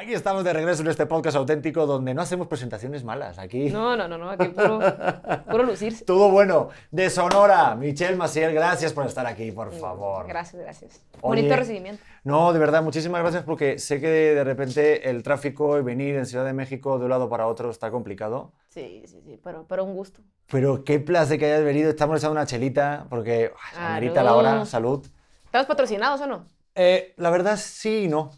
Aquí estamos de regreso en este podcast auténtico donde no hacemos presentaciones malas. Aquí. No, no, no, no. Aquí puro, puro lucirse. Todo bueno. De Sonora, Michelle Maciel, gracias por estar aquí, por favor. Gracias, gracias. Oye, Bonito recibimiento. No, de verdad, muchísimas gracias porque sé que de, repente el tráfico y venir en Ciudad de México de un lado para otro está complicado. Sí, sí, sí, pero, pero un gusto. Pero qué placer que hayas venido. Estamos echando una chelita porque ay, se amerita la hora. Salud. ¿Estamos patrocinados o no? Eh, la verdad, sí y no.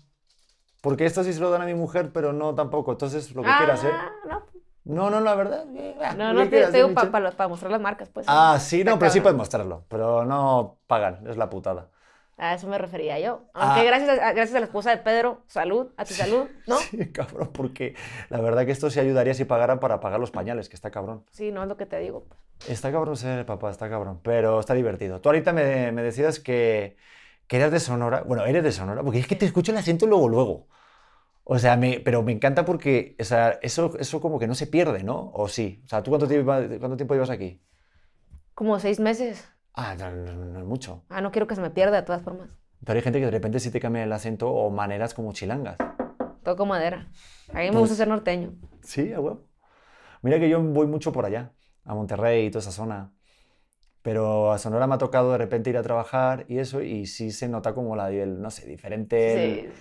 Porque esto sí se lo dan a mi mujer, pero no tampoco. Entonces, lo que quieras, ¿eh? Ah, no. No, no, la verdad. eh, ah, No, no, te, quieras, te ¿eh, digo para Michelle? mostrar las marcas, pues. Ah, sí, no, pero sí puedes mostrarlo. Pero no pagan, es la putada. A eso me refería yo. Aunque Ah. gracias, a, gracias a la esposa de Pedro, salud, a tu salud, ¿no? Sí. Sí, cabrón, porque la verdad que esto sí ayudaría si pagaran para pagar los pañales, que está cabrón. no es lo que te digo. pues. Está cabrón ser papá, está cabrón, pero está divertido. Tú ahorita me, me decías que, que eras de Sonora. Bueno, eres de Sonora, porque es que te escucho el acento luego, luego. O sea, me, pero me encanta porque o sea, eso, eso como que no se pierde, ¿no? ¿O sí? O sea, ¿tú cuánto tiempo, cuánto tiempo llevas aquí? Como seis meses. Ah, no, no, no es mucho. Ah, no quiero que se me pierda de todas formas. Pero hay gente que de repente sí te cambia el acento o maneras como chilangas. Toco madera. A mí me Pues- gusta ser norteño. Sí, a huevo. Mira que yo voy mucho por allá, a Monterrey y toda esa zona. Pero a Sonora me ha tocado de repente ir a trabajar y eso, y sí se nota como la, el, no sé, diferente, el- Sí.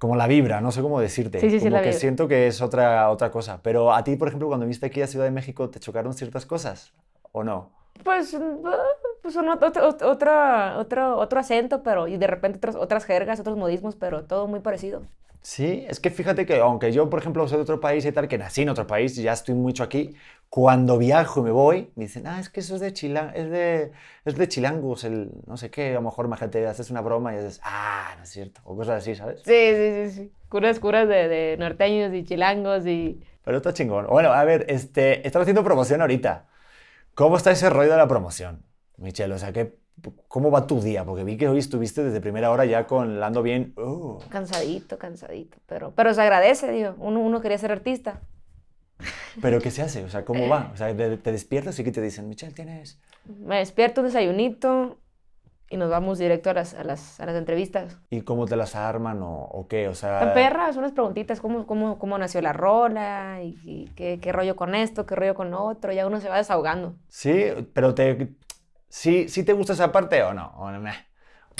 Como la vibra, no sé cómo decirte. Sí, sí, sí, como la que siento que es otra, otra cosa. Pero a ti, por ejemplo, cuando viniste aquí a Ciudad de México, ¿te chocaron ciertas cosas? ¿O no? Pues, mm, pues son ot- ot- otra, otro, otro acento, pero y de repente otras jergas, otros modismos, pero todo muy parecido. Sí, es que fíjate que aunque yo, por ejemplo, soy de otro país y tal, que nací en otro país y ya estoy mucho aquí, cuando viajo y me voy, me dicen, ah, es que eso es de, chila es de, es de chilangos, el no sé qué, a lo mejor imagínate, haces una broma y dices, ah, no es cierto, o cosas así, ¿sabes? Sí, sí, sí, sí. Curas, curas de, de norteños y chilangos y... Pero está chingón. Bueno, a ver, este, estás haciendo promoción ahorita. ¿Cómo está ese rollo de la promoción, Michelle? O sea, ¿qué, ¿cómo va tu día? Porque vi que hoy estuviste desde primera hora ya con Lando bien. uh, Cansadito, cansadito, pero, pero se agradece, digo. Uno, uno quería ser artista. Pero ¿qué se hace? O sea, ¿cómo va? O sea, te despiertas y ¿qué te dicen? Michelle, tienes... Me despierto, un desayunito y nos vamos directo a las, a las, a las entrevistas. ¿Y cómo te las arman o, o qué? O sea... Tan perras, unas preguntitas, ¿cómo, cómo, cómo nació la rola? ¿Y, y qué, qué rollo con esto? ¿Qué rollo con lo otro? Ya uno se va desahogando. Sí, pero te, sí, sí te gusta esa parte o no, o, meh.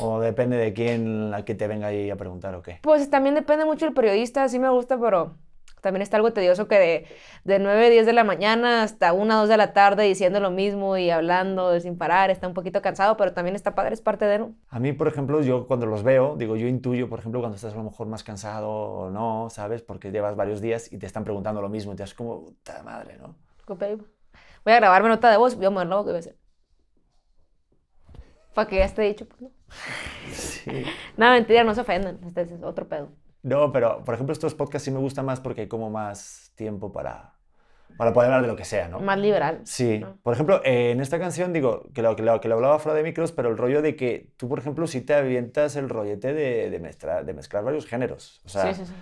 O depende de quién la que te venga ahí a preguntar o qué. Pues también depende mucho del periodista, sí me gusta, pero también está algo tedioso que de, de 9, 10 de la mañana hasta 1, 2 de la tarde diciendo lo mismo y hablando sin parar, está un poquito cansado, pero también está padre, es parte de. A mí, por ejemplo, yo cuando los veo, digo, yo intuyo, por ejemplo, cuando estás a lo mejor más cansado o no, ¿sabes? Porque llevas varios días y te están preguntando lo mismo y te das como, puta madre, ¿no? Voy a grabarme nota de voz, voy a mover la boca y voy a hacer. Para que ya esté dicho, pues no. Sí. Nada, mentira, no se ofendan, este es otro pedo. No, pero, por ejemplo, estos podcasts sí me gustan más porque hay como más tiempo para, para poder hablar de lo que sea, ¿no? Más liberal. Sí, ¿no? por ejemplo, eh, en esta canción digo que lo, que lo, que lo hablaba fuera de micros, pero el rollo de que tú, por ejemplo, sí te avientas el rollete de, de, mezclar, de mezclar varios géneros. O sea, sí, sí, sí.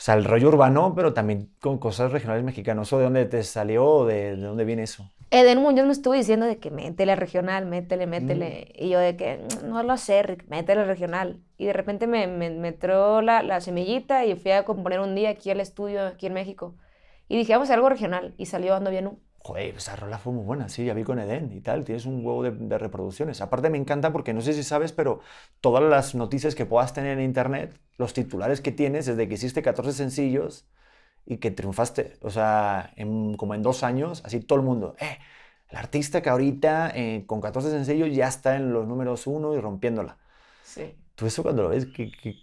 O sea, el rollo urbano, pero también con cosas regionales mexicanas. ¿O de dónde te salió o de, de dónde viene eso? Eden Muñoz me estuvo diciendo de que métele regional, métele, métele. Mm. Y yo de que "Mm, no lo sé, Rick, métele regional. Y de repente me, me, me entró la, la semillita y fui a componer un día aquí al estudio, aquí en México. Y dije, vamos a hacer algo regional. Y salió Ando Bien. Joder, esa rola fue muy buena, sí, ya vi con Eden y tal, tienes un huevo de, de reproducciones. Aparte me encanta porque no sé si sabes, pero todas las noticias que puedas tener en internet, los titulares que tienes desde que hiciste 14 sencillos y que triunfaste, o sea, en- como en dos años, así todo el mundo, eh, el artista que ahorita eh, con 14 sencillos ya está en los números uno y rompiéndola. Sí. Tú eso cuando lo ves, ¿qué, qué,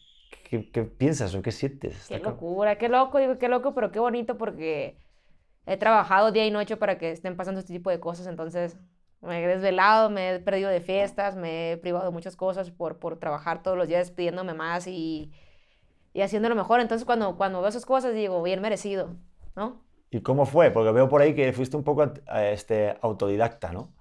qué- qué piensas o qué sientes? Qué locura, qué loco, digo, qué loco, pero qué bonito porque he trabajado día y noche para que estén pasando este tipo de cosas. Entonces me he desvelado, me he perdido de fiestas, me he privado de muchas cosas por, por trabajar todos los días pidiéndome más y, y haciendo lo mejor. Entonces cuando, cuando veo esas cosas digo, bien merecido, ¿no? ¿Y cómo fue? Porque veo por ahí que fuiste un poco eh, este, autodidacta, ¿no?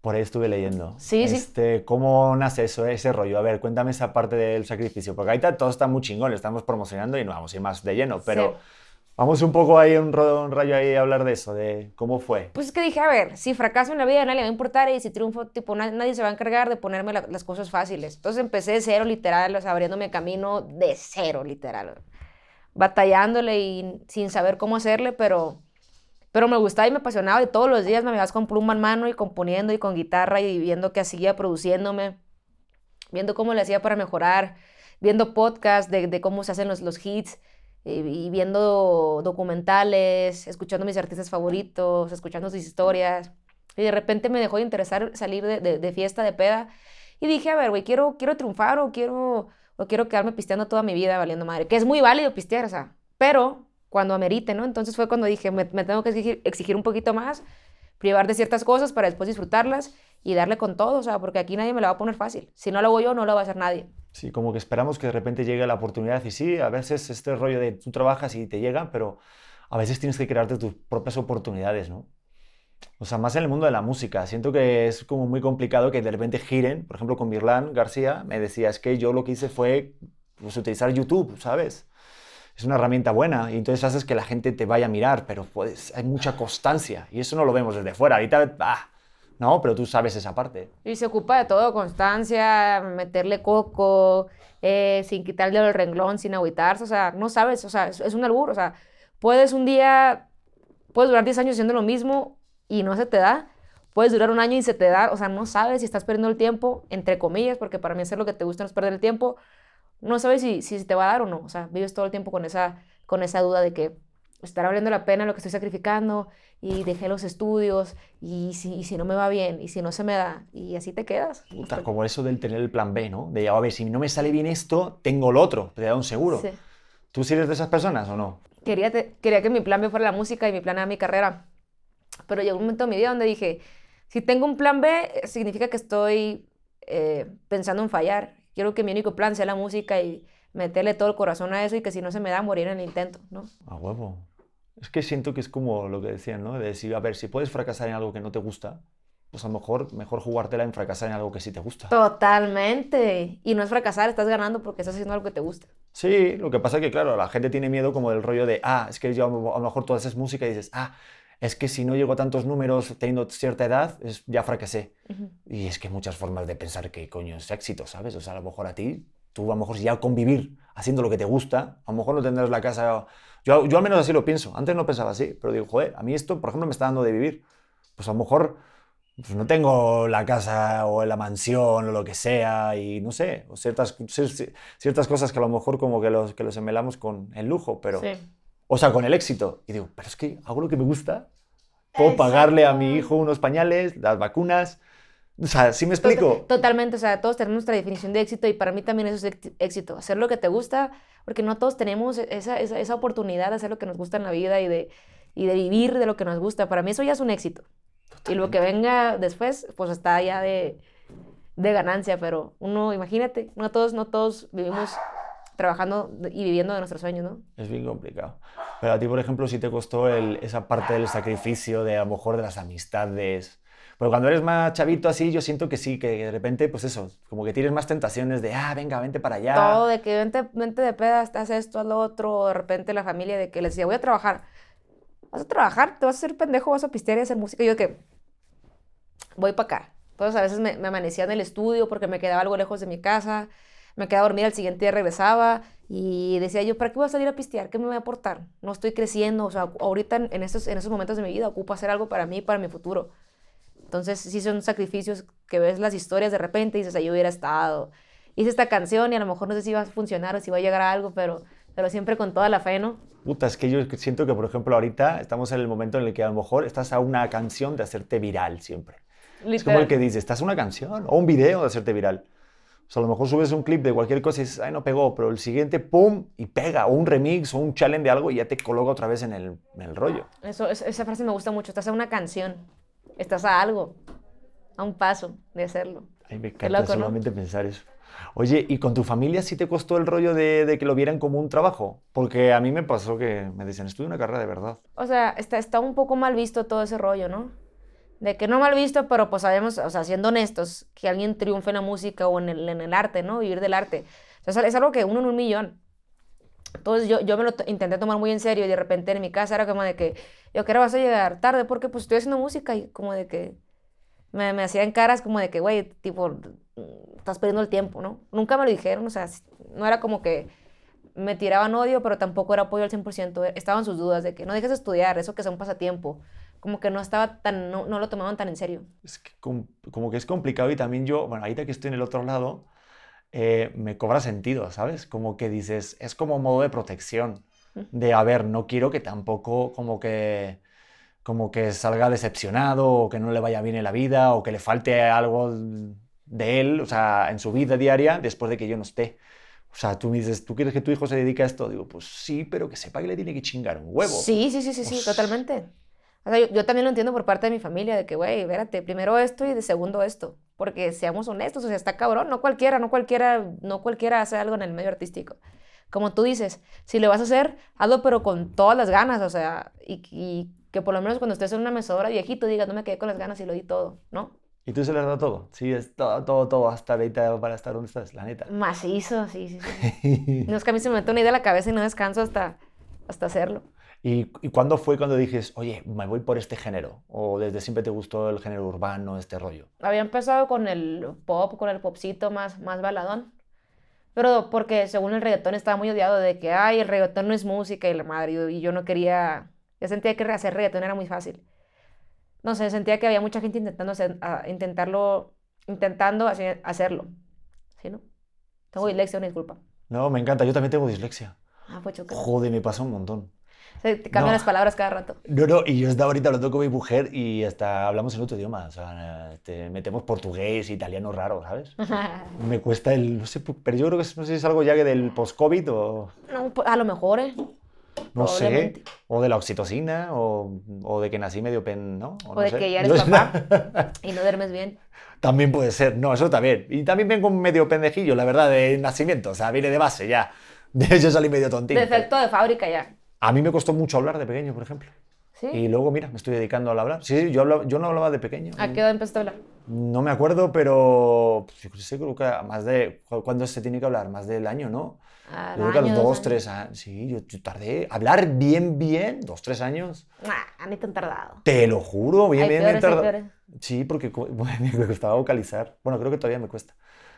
Por ahí estuve leyendo. Sí, sí. este, ¿Cómo nace eso, ese rollo? A ver, cuéntame esa parte del sacrificio. Porque ahorita todo está muy chingón, lo estamos promocionando y no vamos a ir más de lleno. Pero Sí. Vamos un poco ahí, un, un rayo ahí a hablar de eso, de cómo fue. Pues es que dije, a ver, si fracaso en la vida, nadie le va a importar y si triunfo, tipo, na- nadie se va a encargar de ponerme la- las cosas fáciles. Entonces empecé de cero, literal, o sea, abriéndome camino de cero, literal. batallándole y sin saber cómo hacerle, pero, pero me gustaba y me apasionaba y todos los días me ibas con pluma en mano y componiendo y con guitarra y viendo qué hacía, produciéndome, viendo cómo le hacía para mejorar, viendo podcasts de, cómo se hacen los, hits y viendo documentales, escuchando mis artistas favoritos, escuchando sus historias. Y de repente me dejó de interesar salir de fiesta, de peda. Y dije, a ver, güey, quiero, quiero triunfar o quiero o quiero quedarme pisteando toda mi vida valiendo madre, que es muy válido pistear, o sea, pero cuando amerite, ¿no? Entonces fue cuando dije, me, tengo que exigir, exigir, un poquito más, privar de ciertas cosas para después disfrutarlas y darle con todo, o sea, porque aquí nadie me la va a poner fácil. Si no lo hago yo, no lo va a hacer nadie. Sí, como que esperamos que de repente llegue la oportunidad y sí, a veces este rollo de tú trabajas y te llega, pero a veces tienes que crearte tus propias oportunidades, ¿no? O sea, más en el mundo de la música. Siento que es como muy complicado que de repente giren. Por ejemplo, con Mirlan García me decía, es que yo lo que hice fue pues, utilizar YouTube, ¿sabes? Es una herramienta buena y entonces haces que la gente te vaya a mirar, pero pues hay mucha constancia y eso no lo vemos desde fuera. Ahorita, ah, no, pero tú sabes esa parte. Y se ocupa de todo, constancia, meterle coco, eh, sin quitarle el renglón, sin agüitarse, o sea, no sabes, o sea, es, un albur, o sea, puedes un día, puedes durar 10 años haciendo lo mismo y no se te da, puedes durar un año y se te da, o sea, no sabes si estás perdiendo el tiempo, entre comillas, porque para mí hacer lo que te gusta no es perder el tiempo, no sabes si, si te va a dar o no, o sea, vives todo el tiempo con esa, con esa duda de que estará valiendo la pena lo que estoy sacrificando y dejé los estudios y si, y si no me va bien y si no se me da y así te quedas. Puta, como eso del tener el plan B, ¿no? De, a ver, si no me sale bien esto, tengo el otro, te da un seguro. Sí. ¿Tú sí eres de esas personas o no? Quería, quería que mi plan B fuera la música y mi plan A mi carrera. Pero llegó un momento en mi vida donde dije, si tengo un plan B, significa que estoy eh, pensando en fallar. Quiero que mi único plan sea la música y meterle todo el corazón a eso y que si no se me da, morir en el intento, ¿no? A huevo. Es que siento que es como lo que decían, ¿no? De decir, a ver, si puedes fracasar en algo que no te gusta, pues a lo mejor mejor jugártela en fracasar en algo que sí te gusta. Totalmente. Y no es fracasar, estás ganando porque estás haciendo algo que te gusta. Sí, lo que pasa es que, claro, la gente tiene miedo como del rollo de, ah, es que yo a lo mejor tú haces música y dices, ah, es que si no llego a tantos números teniendo cierta edad, es, ya fracasé. Y es que hay muchas formas de pensar que coño es éxito, ¿sabes? O sea, a lo mejor a ti, tú a lo mejor ya convivir haciendo lo que te gusta, a lo mejor no tendrás la casa... Yo, yo al menos así lo pienso. Antes no pensaba así, pero digo, joder, a mí esto, por ejemplo, me está dando de vivir. Pues a lo mejor pues no tengo la casa o la mansión o lo que sea y no sé, o ciertas, ciertas cosas que a lo mejor como que los, que los emelamos con el lujo, pero... Sí o sea, con el éxito. Y digo, pero es que hago lo que me gusta. Puedo pagarle a mi hijo unos pañales, las vacunas. O sea, ¿sí me explico? Totalmente, o sea, todos tenemos nuestra definición de éxito y para mí también eso es éxito, hacer lo que te gusta, porque no todos tenemos esa, esa, esa oportunidad de hacer lo que nos gusta en la vida y de, y de vivir de lo que nos gusta. Para mí eso ya es un éxito. Y lo que venga después, pues está ya de, de ganancia, pero uno, imagínate, no todos, no todos vivimos trabajando y viviendo de nuestros sueños, ¿no? Es bien complicado. Pero a ti, por ejemplo, si te costó el, esa parte del sacrificio, de a lo mejor de las amistades. Pero cuando eres más chavito así, yo siento que sí, que de repente, pues eso, como que tienes más tentaciones de, ah, venga, vente para allá. Todo, de que vente, vente de pedas, haz esto, haz lo otro, de repente la familia de que les decía, voy a trabajar. ¿Vas a trabajar? ¿Te vas a hacer pendejo? ¿Vas a pistear y hacer música? Y yo que, voy para acá. Entonces a veces me, me amanecía en el estudio porque me quedaba algo lejos de mi casa me quedaba dormida, al siguiente día regresaba y decía yo, ¿para qué voy a salir a pistear? ¿Qué me voy a aportar? No estoy creciendo, o sea, ahorita en estos, en esos momentos de mi vida ocupo hacer algo para mí, para mi futuro. Entonces sí son sacrificios que ves las historias de repente y dices, ahí hubiera estado. Hice esta canción y a lo mejor no sé si va a funcionar o si va a llegar a algo, pero, pero siempre con toda la fe, ¿no? Puta, es que yo siento que, por ejemplo, ahorita estamos en el momento en el que a lo mejor estás a una canción de hacerte viral siempre. Es como el que dice, estás a una canción o un video de hacerte viral. O sea, a lo mejor subes un clip de cualquier cosa y dices, ay, no pegó, pero el siguiente, pum, y pega, o un remix, o un challenge de algo y ya te coloca otra vez en el, en el rollo. Eso, esa frase me gusta mucho, estás a una canción, estás a algo, a un paso de hacerlo. Ay, me encanta solamente pensar eso. Oye, ¿y con tu familia sí te costó el rollo de, de, que lo vieran como un trabajo? Porque a mí me pasó que me decían, estudia una carrera de verdad. O sea, está, está un poco mal visto todo ese rollo, ¿no? de que no mal visto, pero pues sabemos, o sea, siendo honestos, que alguien triunfe en la música o en el, en el arte, ¿no? Vivir del arte. O sea, es algo que uno en un millón. Entonces yo, yo me lo intenté tomar muy en serio y de repente en mi casa era como de que, yo que vas a llegar tarde porque pues estoy haciendo música y como de que me, me hacían caras como de que, güey, tipo, estás perdiendo el tiempo, ¿no? Nunca me lo dijeron, o sea, no era como que me tiraban odio, pero tampoco era apoyo al 100%. Estaban sus dudas de que no dejes de estudiar, eso que sea un pasatiempo. Como que no estaba tan, no, no lo tomaban tan en serio. Es que com- como que es complicado y también yo, bueno, ahorita que estoy en el otro lado, eh, me cobra sentido, ¿sabes? Como que dices, es como modo de protección, de, a ver, no quiero que tampoco como que, como que salga decepcionado o que no le vaya bien en la vida o que le falte algo de él, o sea, en su vida diaria después de que yo no esté. O sea, tú me dices, ¿tú quieres que tu hijo se dedique a esto? Digo, pues sí, pero que sepa que le tiene que chingar un huevo. Sí, sí, sí, sí, sí, Pues- totalmente. O sea, yo, yo también lo entiendo por parte de mi familia, de que, güey, espérate, primero esto y de segundo esto. Porque seamos honestos, o sea, está cabrón, no cualquiera, no cualquiera, no cualquiera hace algo en el medio artístico. Como tú dices, si lo vas a hacer, hazlo pero con todas las ganas, o sea, y, y que por lo menos cuando estés en una mesadora viejito digas, no me quedé con las ganas y lo di todo, ¿no? ¿Y tú se le has dado todo? Sí, es todo, todo, todo, hasta ahorita para estar donde estás, la neta. Macizo, sí, sí, sí. No es que a mí se me mete una idea a la cabeza y no descanso hasta, hasta hacerlo. ¿Y, y cuándo fue cuando dijes, oye, me voy por este género? ¿O desde siempre te gustó el género urbano, este rollo? Había empezado con el pop, con el popcito más, más baladón. Pero porque según el reggaetón estaba muy odiado de que, ay, el reggaetón no es música y la madre, y yo- no quería, yo sentía que hacer reggaetón era muy fácil. No sé, sentía que había mucha gente intentando hacer- a- intentarlo, intentando hacer- hacerlo. ¿Sí, no? Tengo dislexia, una disculpa. No, me encanta, yo también tengo dislexia. Ah, pues choca. Joder, me pasa un montón. Se te cambian No. las palabras cada rato. No, no, y yo estaba ahorita hablando con mi mujer y hasta hablamos en otro idioma. O sea, este, metemos portugués, italiano raro, ¿sabes? Me cuesta el, no sé, pero yo creo que es- no sé si es algo ya que del post-COVID o No, a lo mejor, ¿eh? no sé, o de la oxitocina o, o de que nací medio pen, ¿no? O no de sé. que ya eres papá y no duermes bien. También puede ser, no, eso también. Y también vengo medio pendejillo, la verdad, de nacimiento, o sea, viene de base ya. Yo salí medio tontín. Defecto de fábrica ya. A mí me costó mucho hablar de pequeño, por ejemplo. ¿Sí? Y luego, mira, me estoy dedicando al hablar. Sí, sí, yo, hablaba- yo no hablaba de pequeño. ¿A qué edad empezaste a hablar? No me acuerdo, pero pues, yo creo que a más de... ¿cu- ¿Cuándo se tiene que hablar? Más del año, ¿no? Al Yo creo que a los dos tres años. Sí, yo, yo tardé. Hablar bien, bien, dos, tres años. Nah, ni tan tardado. Te lo juro, bien, Hay bien, peores, bien tardado. Sí, porque me costaba vocalizar. Bueno, creo que todavía me cuesta.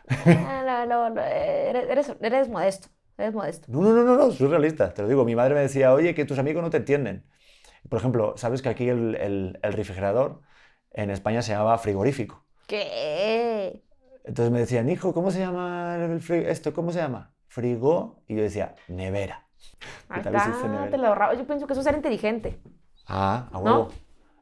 Ah, no, no, no, eres, eres, eres modesto. Eres modesto. No, no, no, no, no, soy realista, te lo digo. Mi madre me decía, oye, que tus amigos no te entienden. Por ejemplo, ¿sabes que aquí el, el- el refrigerador en España se llamaba frigorífico? ¿Qué? Entonces me decían, hijo, ¿cómo se llama el esto? ¿Cómo se llama? Frigo. Y yo decía, nevera. Está, nevera. te lo ahorraba. Yo pienso que eso es ser inteligente. Ah, a ¿No? huevo.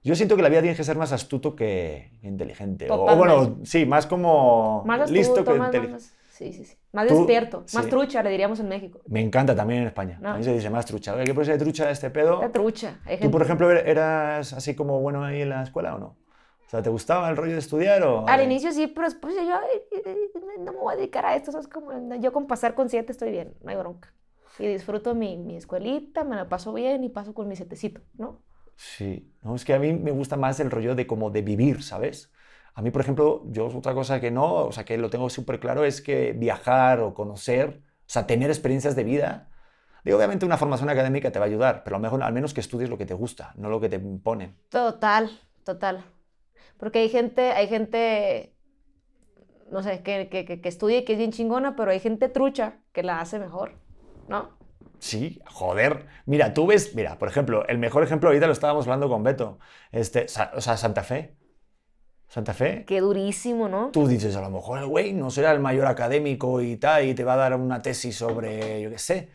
Yo siento que la vida tiene que ser más astuto que inteligente. O, o bueno, sí, más como Más listo astuto, que más, más, inteligente. Sí, sí, sí. Más Tú- despierto. Más sí. trucha, le diríamos en México. Me encanta también en España. No. A mí se dice más trucha. ¿qué puede ser trucha este pedo? La trucha. Hay ¿Tú, por ejemplo, er- eras así como bueno ahí en la escuela o no? O sea, ¿te gustaba el rollo de estudiar o...? Al inicio sí, pero después yo ay, ay, no me voy a dedicar a esto. eso Es como, yo con pasar con siete estoy bien, no hay bronca. Y disfruto mi, mi escuelita, me la paso bien y paso con mi setecito, ¿no? Sí, no, es que a mí me gusta más el rollo de como de vivir, ¿sabes? A mí, por ejemplo, yo otra cosa que no, o sea, que lo tengo súper claro es que viajar o conocer, o sea, tener experiencias de vida, digo, obviamente una formación académica te va a ayudar, pero a lo mejor al menos que estudies lo que te gusta, no lo que te imponen. Total, total. Porque hay gente, hay gente, no sé, que, que, que, que estudia y que es bien chingona, pero hay gente trucha que la hace mejor, ¿no? Sí, joder. Mira, tú ves, mira, por ejemplo, el mejor ejemplo ahorita lo estábamos hablando con Beto, este, o sea, Santa Fe. Santa Fe, Qué durísimo, ¿no? Tú dices, a lo mejor el güey no será el mayor académico y tal, y te va a dar una tesis sobre, yo qué sé.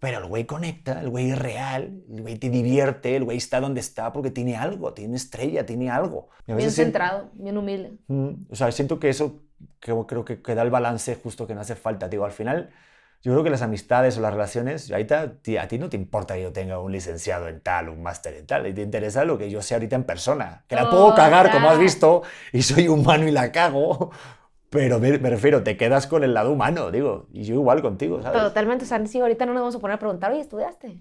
Pero el güey conecta, el güey es real, el güey te divierte, el güey está donde está porque tiene algo, tiene estrella, tiene algo. Bien centrado, bien humilde. Mm, o sea, siento que eso que- creo que, que da el balance justo que no hace falta. Digo, al final, yo creo que las amistades o las relaciones, ahorita a ti no te importa que yo tenga un licenciado en tal, un máster en tal, y te interesa lo que yo sé ahorita en persona. Que la puedo cagar, como has visto, y soy humano y la cago, pero me, me refiero, te quedas con el lado humano, digo, y yo igual contigo, ¿sabes? Totalmente, o sea, sí, ahorita no nos vamos a poner a preguntar, oye, ¿estudiaste?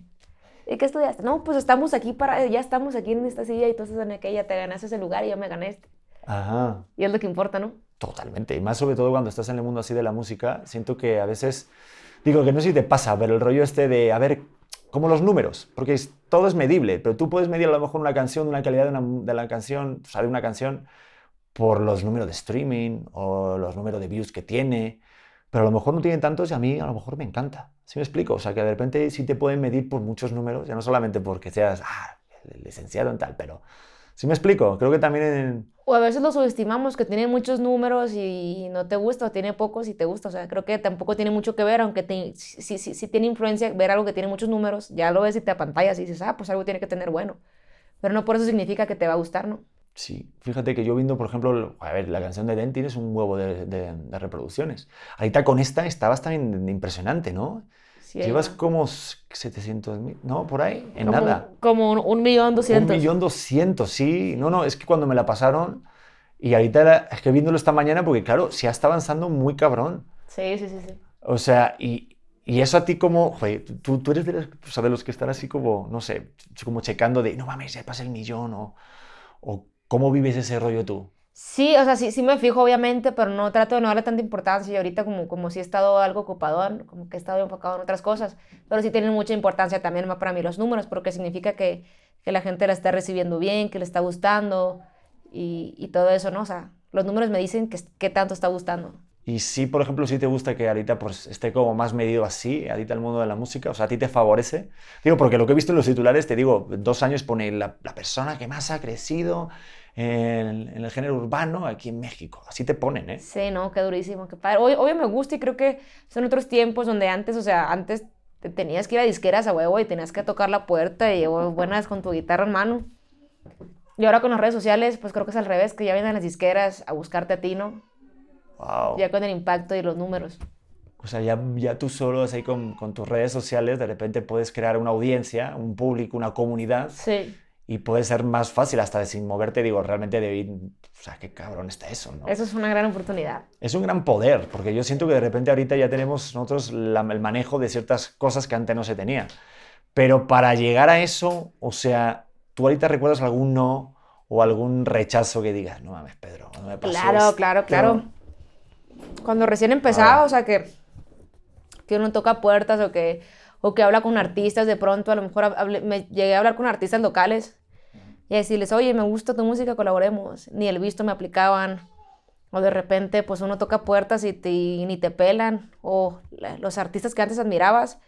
¿Y qué estudiaste? No, pues estamos aquí para, ya estamos aquí en esta silla y tú estás en aquella, te ganaste ese lugar y yo me gané este. Ajá. Y es lo que importa, ¿no? Totalmente. Y más sobre todo cuando estás en el mundo así de la música, siento que a veces, digo que no sé si te pasa, pero el rollo este de, a ver, como los números, porque es- todo es medible, pero tú puedes medir a lo mejor una canción, una calidad de, una- de la canción, o sea, de una canción, por los números de streaming o los números de views que tiene, pero a lo mejor no tienen tantos y a mí a lo mejor me encanta. ¿Sí me explico? O sea, que de repente sí te pueden medir por muchos números, ya no solamente porque seas ah, licenciado en tal, pero ¿sí me explico? Creo que también en... O a veces lo subestimamos, que tiene muchos números y no te gusta, o tiene pocos y te gusta. O sea, creo que tampoco tiene mucho que ver, aunque te, sí, tiene influencia ver algo que tiene muchos números, ya lo ves y te apantallas y dices, ah, pues algo tiene que tener bueno. Pero no por eso significa que te va a gustar, ¿no? Sí, fíjate que yo viendo, por ejemplo, a ver, la canción de Den tienes un huevo de, de, de reproducciones. Ahorita con esta estabas tan impresionante, ¿no? Sí, Llevas va. como 700 mil, ¿no? Por ahí, en como, nada. Como un, un millón doscientos. Un millón doscientos, sí. No, no, es que cuando me la pasaron, y ahorita era, es que viéndolo esta mañana, porque claro, sí está avanzando muy cabrón. Sí, sí, sí, sí. O sea, y, y eso a ti como, joder, tú, tú eres de los, o sea, de los que están así como, no sé, como checando de, no mames, ya pasa el millón, o, o cómo vives ese rollo tú. Sí, o sea, sí, sí me fijo, obviamente, pero no trato de no darle tanta importancia. Y ahorita como, como si he estado algo ocupado, como que he estado enfocado en otras cosas. Pero sí tienen mucha importancia también para mí los números, porque significa que, que la gente la está recibiendo bien, que le está gustando y, y todo eso, ¿no? O sea, los números me dicen que, que tanto está gustando. Y sí, por ejemplo, si te gusta que ahorita pues, esté como más medido así, ahorita el mundo de la música, o sea, a ti te favorece. Digo, porque lo que he visto en los titulares, te digo, dos años pone la persona que más ha crecido en, en, el género urbano aquí en México. Así te ponen, ¿eh? Sí, no, qué durísimo, qué padre. Obvio, obvio me gusta y creo que son otros tiempos donde antes, o sea, antes te tenías que ir a disqueras a huevo y tenías que tocar la puerta y oh, buenas con tu guitarra en mano. Y ahora con las redes sociales, pues creo que es al revés, que ya vienen las disqueras a buscarte a ti, ¿no? Wow. Ya con el impacto y los números. O sea, ya, ya tú solo, así con, con, tus redes sociales, de repente puedes crear una audiencia, un público, una comunidad. Sí. Y puede ser más fácil hasta de sin moverte, digo, realmente de o sea, qué cabrón está eso, ¿no? Eso es una gran oportunidad. Es un gran poder, porque yo siento que de repente ahorita ya tenemos nosotros la, el manejo de ciertas cosas que antes no se tenía. Pero para llegar a eso, o sea, ¿tú ahorita recuerdas algún no o algún rechazo que digas, no mames, Pedro, no me pasó Claro, esto? claro, claro. Cuando recién empezaba, Ah. o sea, que, que uno toca puertas o que, o que habla con artistas, de pronto a lo mejor me llegué a hablar con artistas locales y a decirles, oye, me gusta tu música, colaboremos. Ni el visto me aplicaban. O de repente, pues uno toca puertas y, te- y ni te pelan. O los artistas que antes admirabas.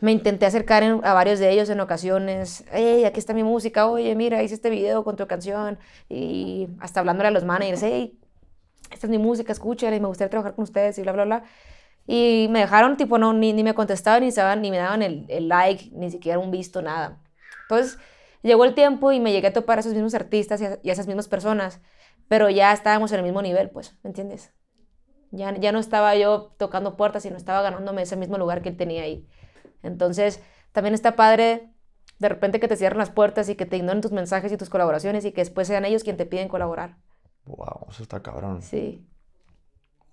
Me intenté acercar en- a varios de ellos en ocasiones. Hey, aquí está mi música. Oye, mira, hice este video con tu canción. Y hasta hablándole a los managers. Hey, esta es mi música, escúchala y me gustaría trabajar con ustedes y bla, bla, bla. Y me dejaron, tipo, no, ni, ni me contestaban, ni, daban- ni me daban el, el like, ni siquiera un visto, nada. Entonces, llegó el tiempo y me llegué a topar a esos mismos artistas y a, y a esas mismas personas, pero ya estábamos en el mismo nivel, pues, ¿me entiendes? Ya, ya no estaba yo tocando puertas, sino estaba ganándome ese mismo lugar que él tenía ahí. Entonces, también está padre de repente que te cierren las puertas y que te ignoren tus mensajes y tus colaboraciones y que después sean ellos quienes te piden colaborar. Wow, eso está cabrón. Sí.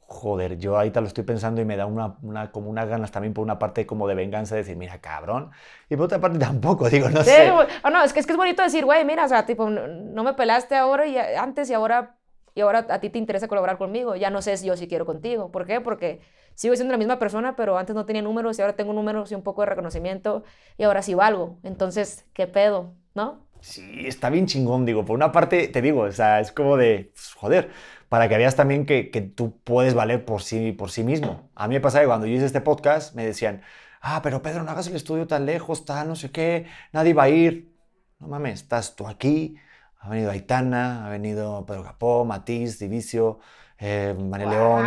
Joder, yo ahorita lo estoy pensando y me da una, una, como unas ganas también por una parte como de venganza, de decir, mira, cabrón. Y por otra parte tampoco, digo, no Sí, sé. Oh, no, es que, es que es bonito decir, güey, mira, o sea, tipo, no, no me pelaste ahora y antes y ahora, y ahora a ti te interesa colaborar conmigo. Ya no sé si yo si quiero contigo. ¿Por qué? Porque sigo siendo la misma persona, pero antes no tenía números y ahora tengo números y un poco de reconocimiento y ahora sí valgo. Entonces, ¿qué pedo? ¿No? Sí, está bien chingón, digo. Por una parte, te digo, o sea, es como de, pues, joder, para que veas también que, que tú puedes valer por sí, por sí mismo. A mí me pasa que cuando yo hice este podcast, me decían, ah, pero Pedro, no hagas el estudio tan lejos, tal, no sé qué, nadie va a ir. No mames, estás tú aquí, ha venido Aitana, ha venido Pedro Capó, Matiz, Divicio, eh, María León.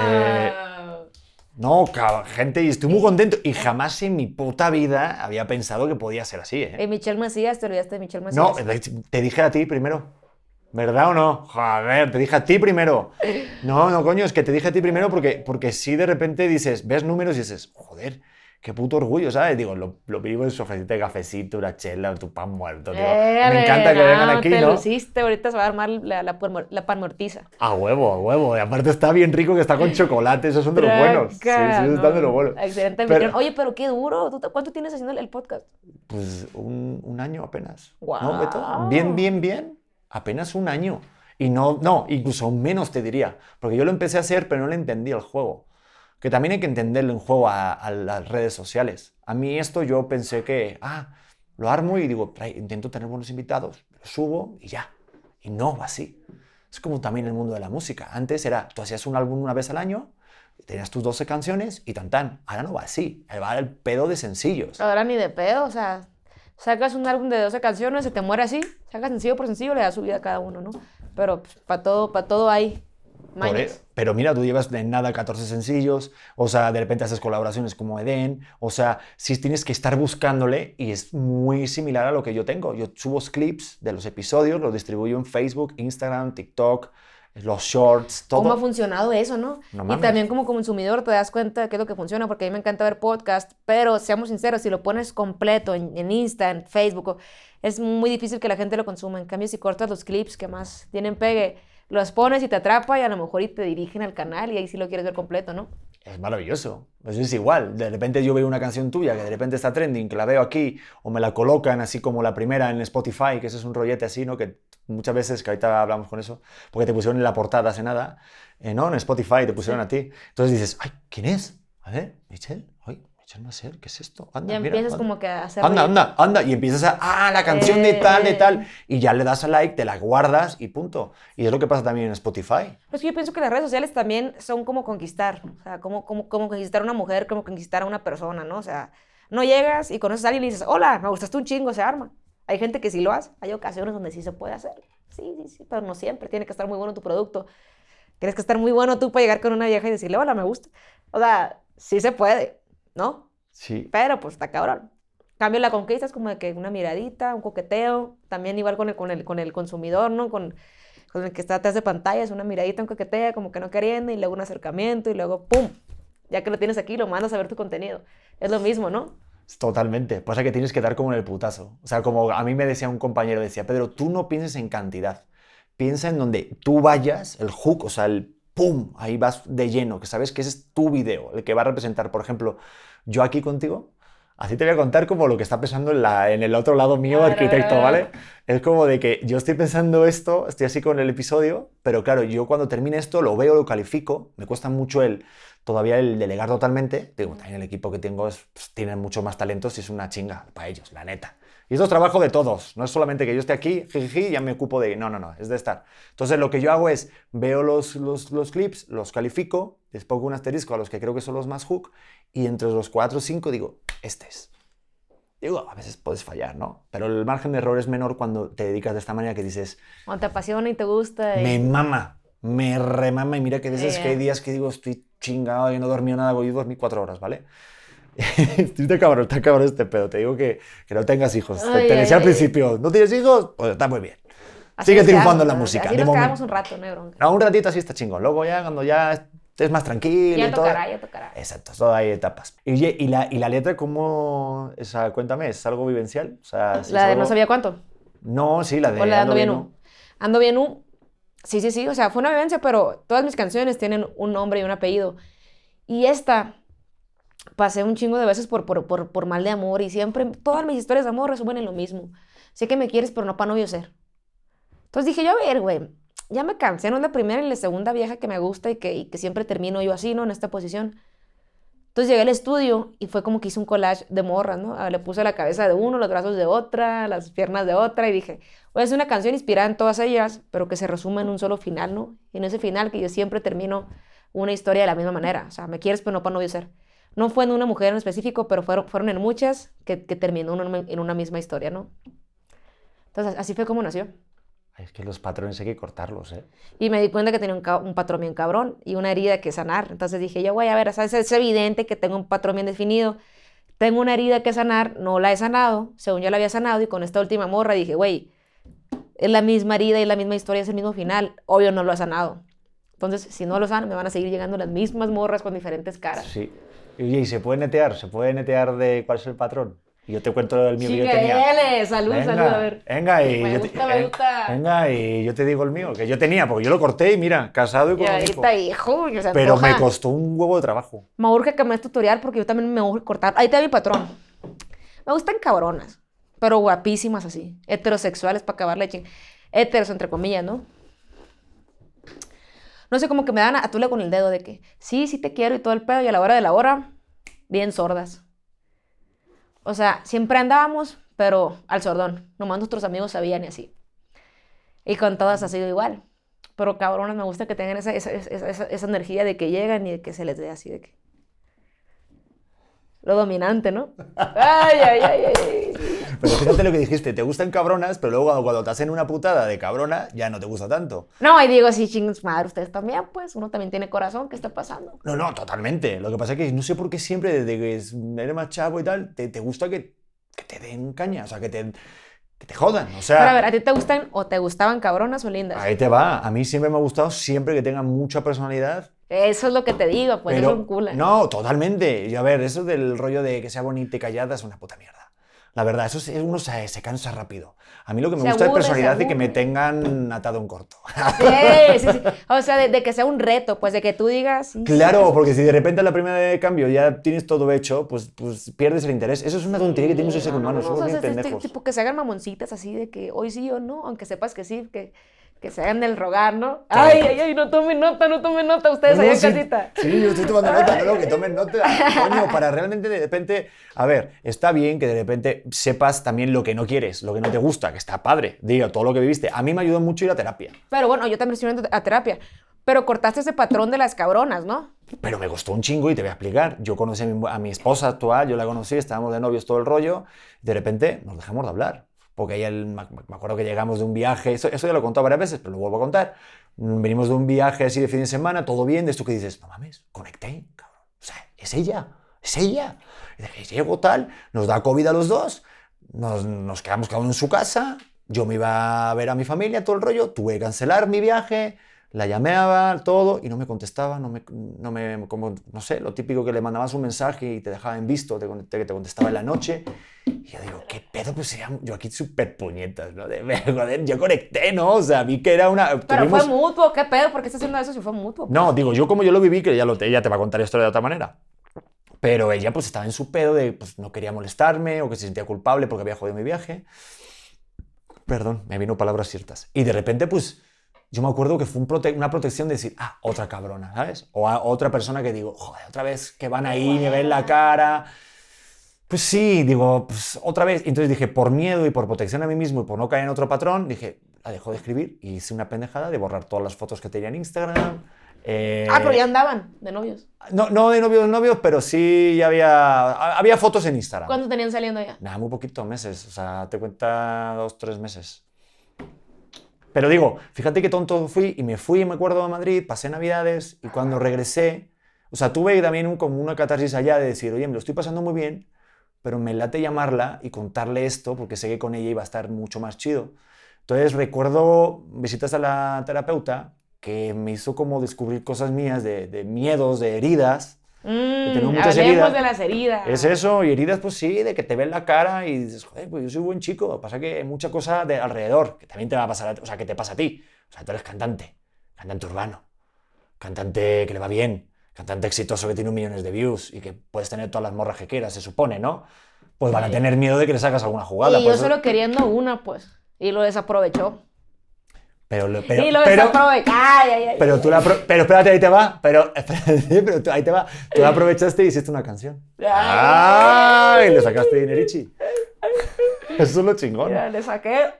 eh, No, gente, y estoy muy contento. Y jamás en mi puta vida había pensado que podía ser así, ¿eh? Eh, Michelle Macías, te olvidaste de Michelle No, Macías. te dije a ti primero. ¿Verdad o no? Joder, te dije a ti primero. No, no, coño, es que te dije a ti primero porque, porque si de repente dices, ves números y dices, joder, qué puto orgullo, ¿sabes? Digo, lo, lo vivo es ofrecerte cafecito, una chela, tu pan muerto. digo, me encanta que vengan no, aquí, te ¿no? luciste, ahorita se va a armar la, la, pan- la panmortiza. A huevo, a huevo. Y aparte está bien rico que está con chocolate, esos son de los buenos. Sí, sí, esos están de los no. buenos. Excelente Pero-. Oye, pero qué duro. ¿Tú ¿Cuánto tienes haciendo el- el podcast? Pues un, un año apenas. ¿No, Guau. Beto? Bien, bien, bien. Apenas un año. Y no, no, incluso menos te diría. Porque yo lo empecé a hacer, pero no le entendí el juego. Que también hay que entenderlo en juego a, las redes sociales. A mí esto yo pensé que, ah, lo armo y digo, "Trae, intento tener buenos invitados, subo y ya. Y no va así. Es como también el mundo de la música. Antes era, tú hacías un álbum una vez al año, tenías tus 12 canciones y tan tan. Ahora no va así, ahora va el pedo de sencillos. Ahora ni de pedo, o sea, sacas un álbum de 12 canciones, se te muere así, sacas sencillo por sencillo, le das su vida a cada uno, ¿no? Pero pues, para todo, para todo hay mañas. e- pero mira, tú llevas de nada 14 sencillos, o sea, de repente haces colaboraciones como Eden, o sea, sí tienes que estar buscándole y es muy similar a lo que yo tengo. Yo subo clips de los episodios, los distribuyo en Facebook, Instagram, TikTok, los shorts, todo. ¿Cómo ha funcionado eso, no? No y también como consumidor te das cuenta de qué es lo que funciona, porque a mí me encanta ver podcast, pero seamos sinceros, si lo pones completo en, en Insta, en Facebook, es muy difícil que la gente lo consuma. En cambio, si cortas los clips que más tienen pegue, los pones y te atrapa y a lo mejor y te dirigen al canal y ahí sí lo quieres ver completo, ¿no? Es maravilloso. Eso es igual. De repente yo veo una canción tuya que de repente está trending, que la veo aquí, o me la colocan así como la primera en Spotify, que eso es un rollete así, ¿no? Que muchas veces, que ahorita hablamos con eso, porque te pusieron en la portada hace nada, eh, ¿no? En Spotify te pusieron a ti. Entonces dices, ay, ¿quién es? A ver, Michelle. Ay, Michelle Macer, ¿qué es esto? Anda, Ya mira, empiezas anda. como que a hacer... Anda, anda, anda. Y empiezas a, ah, la canción de tal, de Eh. tal. Y ya le das a like, te la guardas y punto. Y es lo que pasa también en Spotify. Pues yo pienso que las redes sociales también son como conquistar, o sea, como, como, como conquistar a una mujer, como conquistar a una persona, ¿no? O sea, no llegas y conoces a alguien y dices, hola, me gustaste un chingo, se arma. Hay gente que sí lo hace, hay ocasiones donde sí se puede hacer. Sí, sí, sí, pero no siempre, tiene que estar muy bueno tu producto. Tienes que estar muy bueno tú para llegar con una vieja y decirle, hola, me gusta. O sea, sí se puede, ¿no? Sí. Pero pues está cabrón. Cambio la conquista es como de que una miradita, un coqueteo, también igual con el, con el, con el consumidor, ¿no? Con, con el que está atrás de pantalla, es una miradita, un coqueteo, como que no queriendo, y luego un acercamiento, y luego ¡pum! Ya que lo tienes aquí, lo mandas a ver tu contenido. Es lo mismo, ¿no? Totalmente. Pasa que tienes que dar como en el putazo. O sea, como a mí me decía un compañero, decía, Pedro, tú no pienses en cantidad. Piensa en donde tú vayas, el hook, o sea, el pum, ahí vas de lleno, que sabes que ese es tu video, el que va a representar, por ejemplo, yo aquí contigo, así te voy a contar como lo que está pensando en, la, en el otro lado mío, arquitecto. ¿vale? Es como de que yo estoy pensando esto, estoy así con el episodio, pero claro, yo cuando termine esto lo veo, lo califico, me cuesta mucho el todavía el delegar totalmente. Digo, también el equipo que tengo es, pues, tiene mucho más talentos y es una chinga para ellos, la neta. Y esto es trabajo de todos, no es solamente que yo esté aquí, jiji, ya me ocupo de... No, no, no, es de estar. Entonces lo que yo hago es, veo los, los, los clips, los califico, les pongo un asterisco a los que creo que son los más hook, y entre los cuatro o cinco digo, este es. Digo, a veces puedes fallar, ¿no? Pero el margen de error es menor cuando te dedicas de esta manera que dices, Cuando te apasiona y te gusta. y- me mama, me remama, y mira que que hay eh. días que digo, estoy chingado, yo no he dormido nada, voy a dormir cuatro horas, ¿vale? Estoy cabrón, está cabrón este pedo. Te digo que, que no tengas hijos. Ay, te, ay, decía al principio, ¿no tienes hijos? Pues está muy bien. así Sigue triunfando en la música, Así de nos quedamos un rato, no hay bronca. No, un ratito así está chingón. Luego ya, cuando ya estés más tranquilo Ya y todo. tocará, ya tocará. Exacto, todo hay etapas. Y, ¿y la, y la letra cómo? O sea, cuéntame, ¿es algo vivencial? O sea, La es de algo- no sabía cuánto. No, sí, la de... O la de Ando Bien ¿no? U. Ando Bien U. Sí, sí, sí. O sea, fue una vivencia, pero todas mis canciones tienen un nombre y un apellido. Y esta pasé un chingo de veces por, por, por, mal de amor y siempre, todas mis historias de amor resumen en lo mismo. Sé que me quieres, pero no para novio ser. Entonces dije yo, a ver, güey, ya me cansé, no es la primera ni la segunda vieja que me gusta y que, y que siempre termino yo así, ¿no? En esta posición. Entonces llegué al estudio y fue como que hice un collage de morras, ¿no? Ah, Le puse la cabeza de uno, los brazos de otra, las piernas de otra y dije, voy a hacer una canción inspirada en todas ellas, pero que se resuma en un solo final, ¿no? Y en ese final que yo siempre termino una historia de la misma manera, o sea, me quieres pero no para novio ser. No fue en una mujer en específico, pero fueron, fueron en muchas que, que terminó en una misma historia, ¿no? Entonces así fue como nació. Es que los patrones hay que cortarlos, ¿eh? Y me di cuenta que tenía un, un patrón bien cabrón y una herida que sanar. Entonces dije, yo voy a ver, ¿sabes? es evidente que tengo un patrón bien definido. Tengo una herida que sanar, no la he sanado, según yo la había sanado, y con esta última morra dije, güey, es la misma herida y la misma historia, es el mismo final. Obvio no lo ha sanado. Entonces, si no lo sano, me van a seguir llegando las mismas morras con diferentes caras. Sí. Y, ¿y se puede netear? ¿Se puede netear de cuál es el patrón? Y yo te cuento el mío que yo tenía. Chiquele, salud, venga, salud, a ver. Venga, y Me yo te- gusta, me eh, gusta. Venga, y yo te digo el mío, que yo tenía, porque yo lo corté y mira, casado y con un hijo. se Pero me costó un huevo de trabajo. Me urge que me des tutorial porque yo también me urge cortar. Ahí te mi patrón. Me gustan cabronas, pero guapísimas así. Heterosexuales para acabar leche. Heteros, entre comillas, ¿no? No sé, como que me dan a, a tule con el dedo de que sí, sí te quiero y todo el pedo, y a la hora de la hora, bien sordas. O sea, siempre andábamos, pero al sordón. Nomás nuestros amigos sabían y así. Y con todas ha sido igual. Pero cabronas, me gusta que tengan esa, esa, esa, esa energía de que llegan y de que se les dé así de que. Lo dominante, ¿no? Ay, ay, ay, ay. Pero fíjate lo que dijiste, te gustan cabronas, pero luego cuando te hacen una putada de cabrona, ya no te gusta tanto. No, y digo, sí, chingos madre, ustedes también, pues, uno también tiene corazón, ¿qué está pasando? No, no, totalmente. Lo que pasa es que no sé por qué siempre, desde que eres más chavo y tal, te, te gusta que, que te den caña, o sea, que te, que te jodan. O sea, Pero a ver, ¿a ti te gustan o te gustaban cabronas o lindas? ahí te va. A mí siempre me ha gustado, siempre que tengan mucha personalidad. Eso es lo que te digo, pues, pero, es un culo. No, totalmente. Y a ver, eso del rollo de que sea bonita y callada es una puta mierda. La verdad, eso es, uno se, se cansa rápido. A mí lo que me Se gusta aburre, es personalidad y que me tengan atado en corto. Sí, sí, sí. O sea, de, de que sea un reto, pues, de que tú digas... sí, Claro, sí, porque si de repente a la primera de cambio ya tienes todo hecho, pues, pues pierdes el interés. Eso es una tontería que tiene muchos seres No, humanos, no, no, somos o sea, bien este- pendejos. tipo que se hagan mamoncitas así de que hoy sí o no, aunque sepas que sí, que, que se hagan del rogar, ¿no? Claro. Ay, ay, ay, no tomen nota, no tomen nota, ustedes No, allá no, en sí, casita. Sí, yo estoy tomando nota, no, no, que tomen nota. Coño, para realmente de repente. A ver, está bien que de repente sepas también lo que no quieres, lo que no te gusta, que está padre. Digo, todo lo que viviste. A mí me ayudó mucho ir a terapia, Pero bueno, yo también estoy yendo a terapia. Pero cortaste ese patrón de las cabronas, ¿no? pero me costó un chingo y te voy a explicar. Yo conocí a mi, a mi esposa actual, yo la conocí, estábamos de novios todo el rollo, de repente nos dejamos de hablar. Porque ella, el- me acuerdo que llegamos de un viaje, eso, eso ya lo he contado varias veces, pero lo vuelvo a contar. Venimos de un viaje así de fin de semana, todo bien, de esto que dices, no mames, conecté, cabrón. O sea, es ella, es ella. Y llego tal, nos da COVID a los dos, nos, nos quedamos cada uno en su casa, yo me iba a ver a mi familia, todo el rollo, tuve que cancelar mi viaje, la llamaba, todo, y no me contestaba, no me, no me, como, no sé, lo típico que le mandabas un mensaje y te dejaba en visto, te, te- te contestaba en la noche. Y yo digo, ¿qué pedo? Pues yo aquí súper puñetas, ¿no? De, joder, yo conecté, ¿no? O sea, vi que era una... Pero tuvimos- fue mutuo, ¿qué pedo? ¿Por qué estás haciendo eso si fue mutuo? no, digo, yo como yo lo viví, que ella, lo, ella te va a contar esto de otra manera. Pero ella pues estaba en su pedo de, pues no quería molestarme o que se sentía culpable porque había jodido mi viaje. Perdón, me vino palabras ciertas. Y de repente pues yo me acuerdo que fue un prote- una protección de decir, ah, otra cabrona, ¿sabes? O a otra persona que digo, joder, otra vez que van ahí, me ven la cara. Pues sí, digo, pues otra vez. Entonces dije, por miedo y por protección a mí mismo y por no caer en otro patrón, dije, la dejo de escribir y hice una pendejada de borrar todas las fotos que tenía en Instagram. eh, Ah, pero ya andaban de novios. no, no de novios, novios, pero sí ya había, había fotos en Instagram. ¿Cuánto tenían saliendo ya? Nada, muy poquito, meses. O sea, te cuenta dos, tres meses. Pero digo, fíjate qué tonto fui y me fui, me acuerdo, a Madrid, pasé Navidades y cuando regresé, o sea, tuve también como una catarsis allá de decir, oye, me lo estoy pasando muy bien, pero me late llamarla y contarle esto porque sé que con ella iba a estar mucho más chido. Entonces recuerdo visitas a la terapeuta que me hizo como descubrir cosas mías de miedos, de heridas. Mm, muchas heridas. de las heridas. Es eso, y heridas, pues sí, de que te ven la cara y dices, joder, pues yo soy buen chico. Pasa que hay mucha cosa de alrededor que también te va a pasar, o sea, que te pasa a ti. O sea, tú eres cantante, cantante urbano, cantante que le va bien, cantante exitoso que tiene un millones de views y que puedes tener todas las morras que quieras, se supone, ¿no? Pues van a tener miedo de que le sacas alguna jugada. Y yo eso- solo queriendo una, pues. Y lo desaprovechó. Pero, pero, y lo pero. Ay, ay, ay. pero tú la pero espérate, ahí te va. Pero, espérate, pero tú, ahí te va. Tú la aprovechaste y hiciste una canción. ¡Ay! Le sacaste dinerichi. Eso es lo chingón. Mira, le saqué.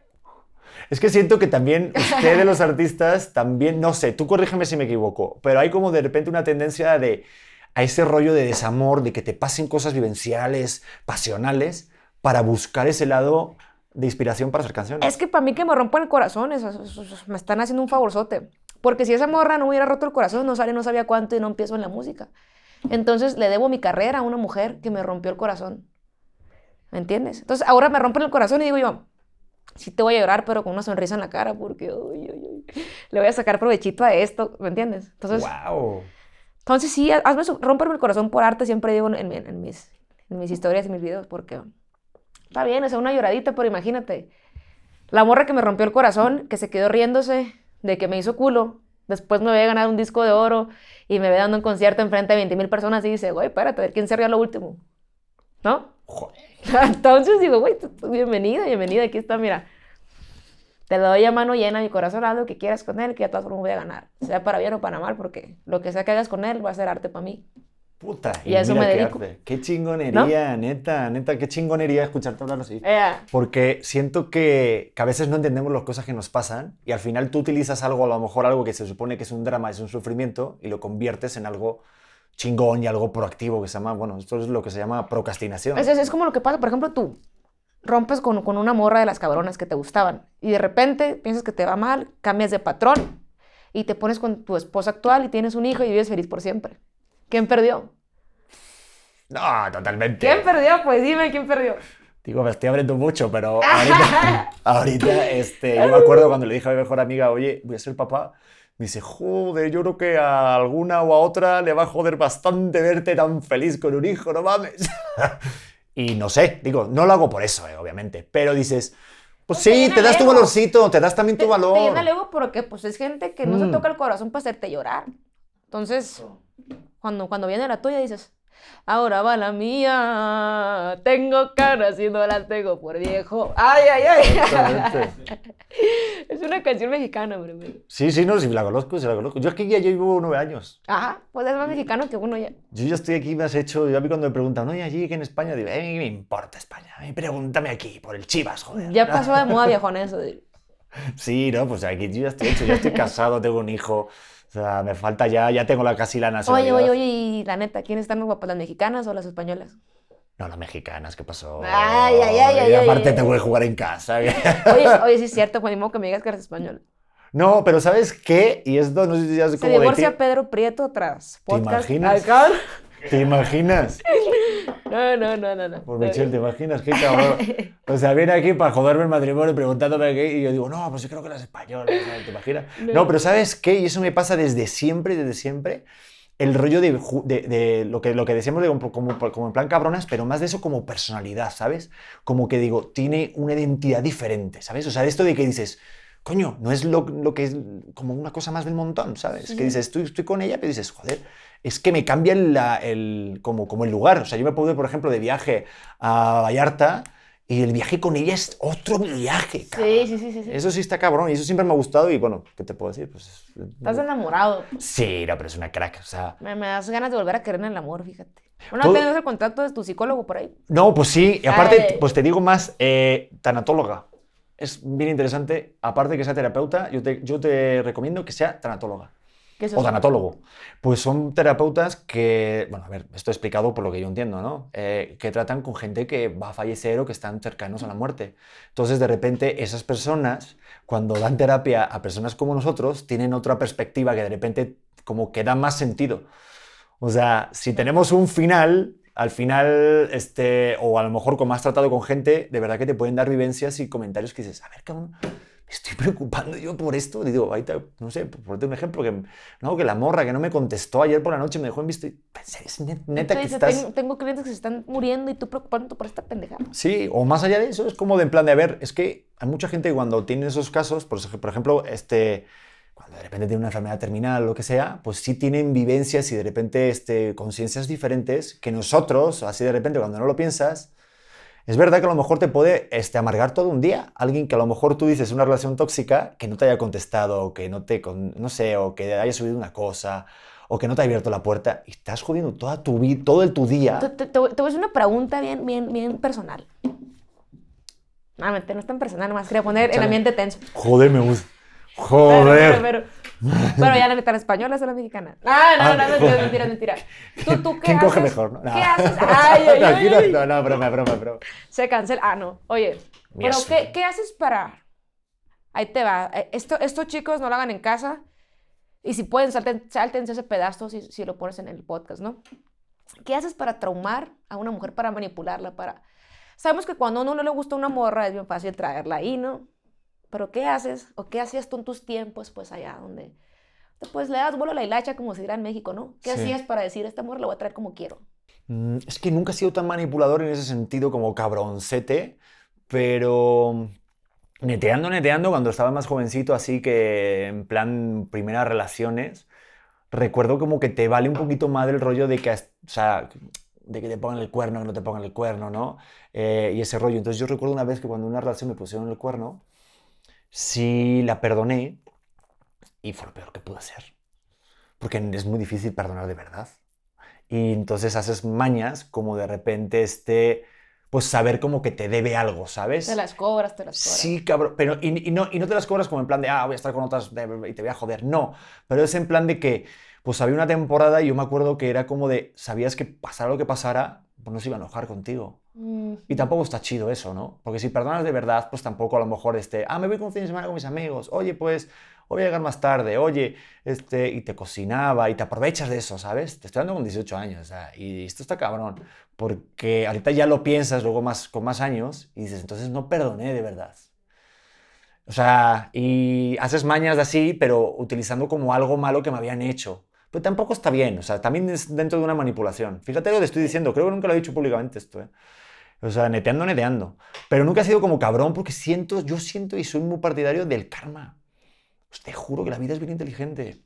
Es que siento que también ustedes los artistas también, no sé, tú corrígeme si me equivoco, pero hay como de repente una tendencia de a ese rollo de desamor, de que te pasen cosas vivenciales, pasionales, para buscar ese lado de inspiración para hacer canciones. Es que para mí que me rompan el corazón, eso- eso- eso- me están haciendo un favorzote. Porque si esa morra no hubiera roto el corazón, no sale, no sabía cuánto y no empiezo en la música. Entonces le debo mi carrera a una mujer que me rompió el corazón. ¿Me entiendes? Entonces ahora me rompen el corazón y digo yo, sí te voy a llorar, pero con una sonrisa en la cara, porque uy, uy, uy, le voy a sacar provechito a esto, ¿me entiendes? Entonces, ¡Wow! entonces sí, hazme romperme el corazón por arte, siempre digo en, en- en mis, en mis historias y mis videos, porque está bien, o sea, una lloradita, pero imagínate, la morra que me rompió el corazón, que se quedó riéndose de que me hizo culo, después me había ganado un disco de oro y me ve dando un concierto enfrente de 20 mil personas y dice, güey, espérate, a ver quién se rió a lo último, ¿no? Joder. Entonces digo, güey, bienvenida, bienvenida, aquí está, mira. Te lo doy a mano llena, mi corazón, haz lo que quieras con él, que a todas formas voy a ganar. Sea para bien o para mal, porque lo que sea que hagas con él va a ser arte para mí. Puta, Y a eso mira me qué dedico. arte. Qué chingonería, neta, neta, qué chingonería escucharte hablar así. Eh, Porque siento que, que a veces no entendemos las cosas que nos pasan y al final tú utilizas algo, a lo mejor algo que se supone que es un drama, es un sufrimiento, y lo conviertes en algo chingón y algo proactivo que se llama, bueno, esto es lo que se llama procrastinación. Es, es- es como lo que pasa, por ejemplo, tú rompes con, con una morra de las cabronas que te gustaban y de repente piensas que te va mal, cambias de patrón y te pones con tu esposa actual y tienes un hijo y vives feliz por siempre. ¿Quién perdió? No, totalmente. ¿Quién perdió? Pues dime, ¿quién perdió? Digo, me estoy abriendo mucho, pero ahorita, ahorita este, yo me acuerdo cuando le dije a mi mejor amiga, oye, voy a ser papá. Me dice, joder, yo creo que a alguna o a otra le va a joder bastante verte tan feliz con un hijo, no mames. y no sé, digo, no lo hago por eso, eh, obviamente, pero dices, pues Te sí, te das el tu ego. valorcito, te das también Te, tu te valor. llena el ego porque pues es gente que no se Mm. toca el corazón para hacerte llorar. Entonces, cuando, cuando viene la tuya dices, ahora va la mía, tengo caras y no las tengo por viejo. Ay, ay, ay. Es una canción mexicana, bro. Sí, sí, no, sí la conozco, sí la conozco. Yo aquí ya llevo nueve años. Ajá, pues es más mexicano que uno ya. Yo ya estoy aquí, me has hecho. Yo a mí cuando me preguntan, oye, allí que en España, digo, eh, ¿qué me importa España? A mí pregúntame aquí, por el Chivas, joder. Ya pasó de moda viejón eso. Sí, no, pues aquí yo ya estoy hecho, ya estoy casado, tengo un hijo. O sea, me falta ya, ya tengo la, casi la Oye, nacionalidad. oye, oye, y la neta, ¿quiénes están más guapas, las mexicanas o las españolas? No, las mexicanas, ¿qué pasó? Ay, ay, ay, ay, Y ay, aparte ay. tengo que jugar en casa. Oye, oye, sí es cierto, modo que me digas que eres español. No, pero ¿sabes qué? Y esto no sé si ya es Se como de ti. divorcia Pedro Prieto tras podcast. imaginas? Acá. ¿Te imaginas? No, no, no, no. no. Por Michelle, ¿te imaginas? Qué cabrón. O sea, viene aquí para joderme el matrimonio preguntándome qué. Y yo digo, no, pues yo creo que las españolas, ¿no? ¿te imaginas? No. No, pero ¿sabes qué? Y eso me pasa desde siempre, desde siempre. El rollo de, ju- de- de lo, que, lo que decíamos de como, como, en plan cabronas, pero más de eso como personalidad, ¿sabes? Como que digo, tiene una identidad diferente, ¿sabes? O sea, esto de que dices, coño, no es lo, lo que es como una cosa más del montón, ¿sabes? Sí. Que dices, estoy, estoy con ella, pero dices, joder, es que me cambia el, como, como el lugar. O sea, yo me puedo ir, por ejemplo, de viaje a Vallarta y el viaje con ella es otro viaje, cabrón. Sí, sí, sí, sí. sí. Eso sí está cabrón y eso siempre me ha gustado y bueno, ¿qué te puedo decir? Pues, es- Estás enamorado. Sí, no, pero es una crack, o sea... Me, me das ganas de volver a creer en el amor, fíjate. Una Todo- tenés el contacto de tu psicólogo por ahí. No, pues sí, y aparte, Ay. pues te digo más, eh, tanatóloga. Es bien interesante, aparte de que sea terapeuta, yo te, yo te recomiendo que sea tanatóloga. ¿Qué es O tanatólogo. Pues son terapeutas que, bueno, a ver, esto explicado por lo que yo entiendo, ¿no? Eh, que tratan con gente que va a fallecer o que están cercanos a la muerte. Entonces, de repente, esas personas, cuando dan terapia a personas como nosotros, tienen otra perspectiva que de repente como que da más sentido. O sea, si tenemos un final, al final, este, o a lo mejor como has tratado con gente, de verdad que te pueden dar vivencias y comentarios que dices, a ver, cabrón, me estoy preocupando yo por esto. Y digo, ahorita, no sé, por ponerte un ejemplo, que, no, que la morra que no me contestó ayer por la noche me dejó en visto. Y pensé, es net- neta que estás... tengo, tengo clientes que se están muriendo y tú preocupándote por esta pendejada. Sí, o más allá de eso, es como de en plan de, a ver, es que hay mucha gente que cuando tiene esos casos, por, ej- por ejemplo, este, cuando de repente tiene una enfermedad terminal o lo que sea, pues sí tienen vivencias y de repente este, conciencias diferentes que nosotros, así de repente cuando no lo piensas, es verdad que a lo mejor te puede este, amargar todo un día. Alguien que a lo mejor tú dices una relación tóxica, que no te haya contestado, o que no te, no sé, o que haya subido una cosa, o que no te haya abierto la puerta, y estás jodiendo toda tu vida, todo el tu día. Te, te- te voy a hacer una pregunta bien, bien, bien personal. No, no es tan personal, nomás quería poner el ambiente tenso. Joder, me gusta. Joder. pero, pero, pero ya la neta, ¿la española o la mexicana? Ah, no, no, Ah, no, mentira, mentira. ¿Tú, tú qué ¿Quién haces? coge mejor? ¿no? ¿Qué No. haces? Ay, ay, ay, ay. No, no, broma, broma, broma. Se cancela. Ah, no. Oye, pero. ¿qué, ¿qué haces para...? Ahí te va. Eh, Esto, estos chicos no lo hagan en casa. Y si pueden, salten, sáltense ese pedazo si, si lo pones en el podcast, ¿no? ¿Qué haces para traumar a una mujer, para manipularla, para... Sabemos que cuando a uno no le gusta una morra es bien fácil traerla ahí, ¿no? Pero ¿qué haces? ¿O qué hacías tú en tus tiempos, pues allá donde... Pues le das vuelo a la hilacha, como se dirá en México, ¿no? ¿Qué Sí. hacías para decir, esta morra la voy a traer como quiero? Mm, Es que nunca he sido tan manipulador en ese sentido como cabroncete, pero neteando, neteando, cuando estaba más jovencito, así que en plan primeras relaciones, recuerdo como que te vale un poquito más del rollo de que, o sea, de que te pongan el cuerno, que no te pongan el cuerno, ¿no? Eh, y ese rollo. Entonces yo recuerdo una vez que cuando en una relación me pusieron el cuerno, sí la perdoné y fue lo peor que pude hacer. Porque es muy difícil perdonar de verdad. y entonces haces mañas como de repente este, pues saber como que te debe algo, ¿sabes? Te las cobras, te las cobras. Sí, cabrón, pero y, y no, y no te las cobras como en plan de, ah, voy a estar con otras y te voy a joder, no, pero es en plan de que, pues había una temporada y yo me acuerdo que era como de, sabías que pasara lo que pasara, pues no se iba a enojar contigo. Mm, Y tampoco está chido eso, ¿no? Porque si perdonas de verdad, pues tampoco a lo mejor este, ah, me voy con fin de semana con mis amigos, oye, pues, hoy voy a llegar más tarde, oye, este, y te cocinaba y te aprovechas de eso, ¿sabes? Te estoy dando con 18 años, o sea, y esto está cabrón, porque ahorita ya lo piensas luego más, con más años y dices, entonces no perdoné de verdad. O sea, y haces mañas de así, pero utilizando como algo malo que me habían hecho. Pero tampoco está bien, o sea, también es dentro de una manipulación. Fíjate lo que te estoy diciendo, creo que nunca lo he dicho públicamente esto, ¿eh? O sea, neteando, neteando. Pero nunca he sido como cabrón porque siento, yo siento y soy muy partidario del karma. Pues te juro que la vida es bien inteligente.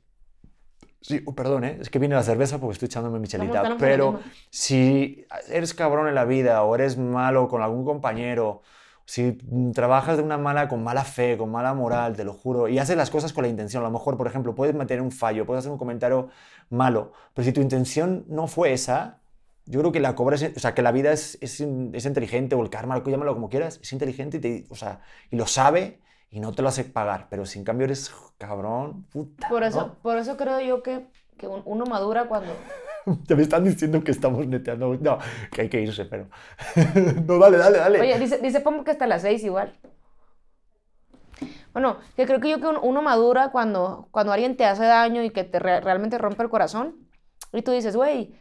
Sí, oh, perdón, ¿eh? es que viene la cerveza porque estoy echándome mi chelita. Pero si eres cabrón en la vida o eres malo con algún compañero, si trabajas de una mala, con mala fe, con mala moral, te lo juro, y haces las cosas con la intención, a lo mejor, por ejemplo, puedes meter un fallo, puedes hacer un comentario malo, pero si tu intención no fue esa, yo creo que la cobras, o sea, que la vida es, es, es inteligente, o el karma, llámalo como quieras, es inteligente y, te- o sea, y lo sabe y no te lo hace pagar, pero si en cambio eres cabrón, puta. Por eso, ¿no? por eso creo yo que, que un- uno madura cuando... Ya me están diciendo que estamos neteando. No, que hay que irse, pero. no, dale, dale, dale. Oye, dice, dice Pomo que hasta las seis igual. Bueno, que creo que yo que un- uno madura cuando, cuando alguien te hace daño y que te re- realmente rompe el corazón. Y tú dices, güey,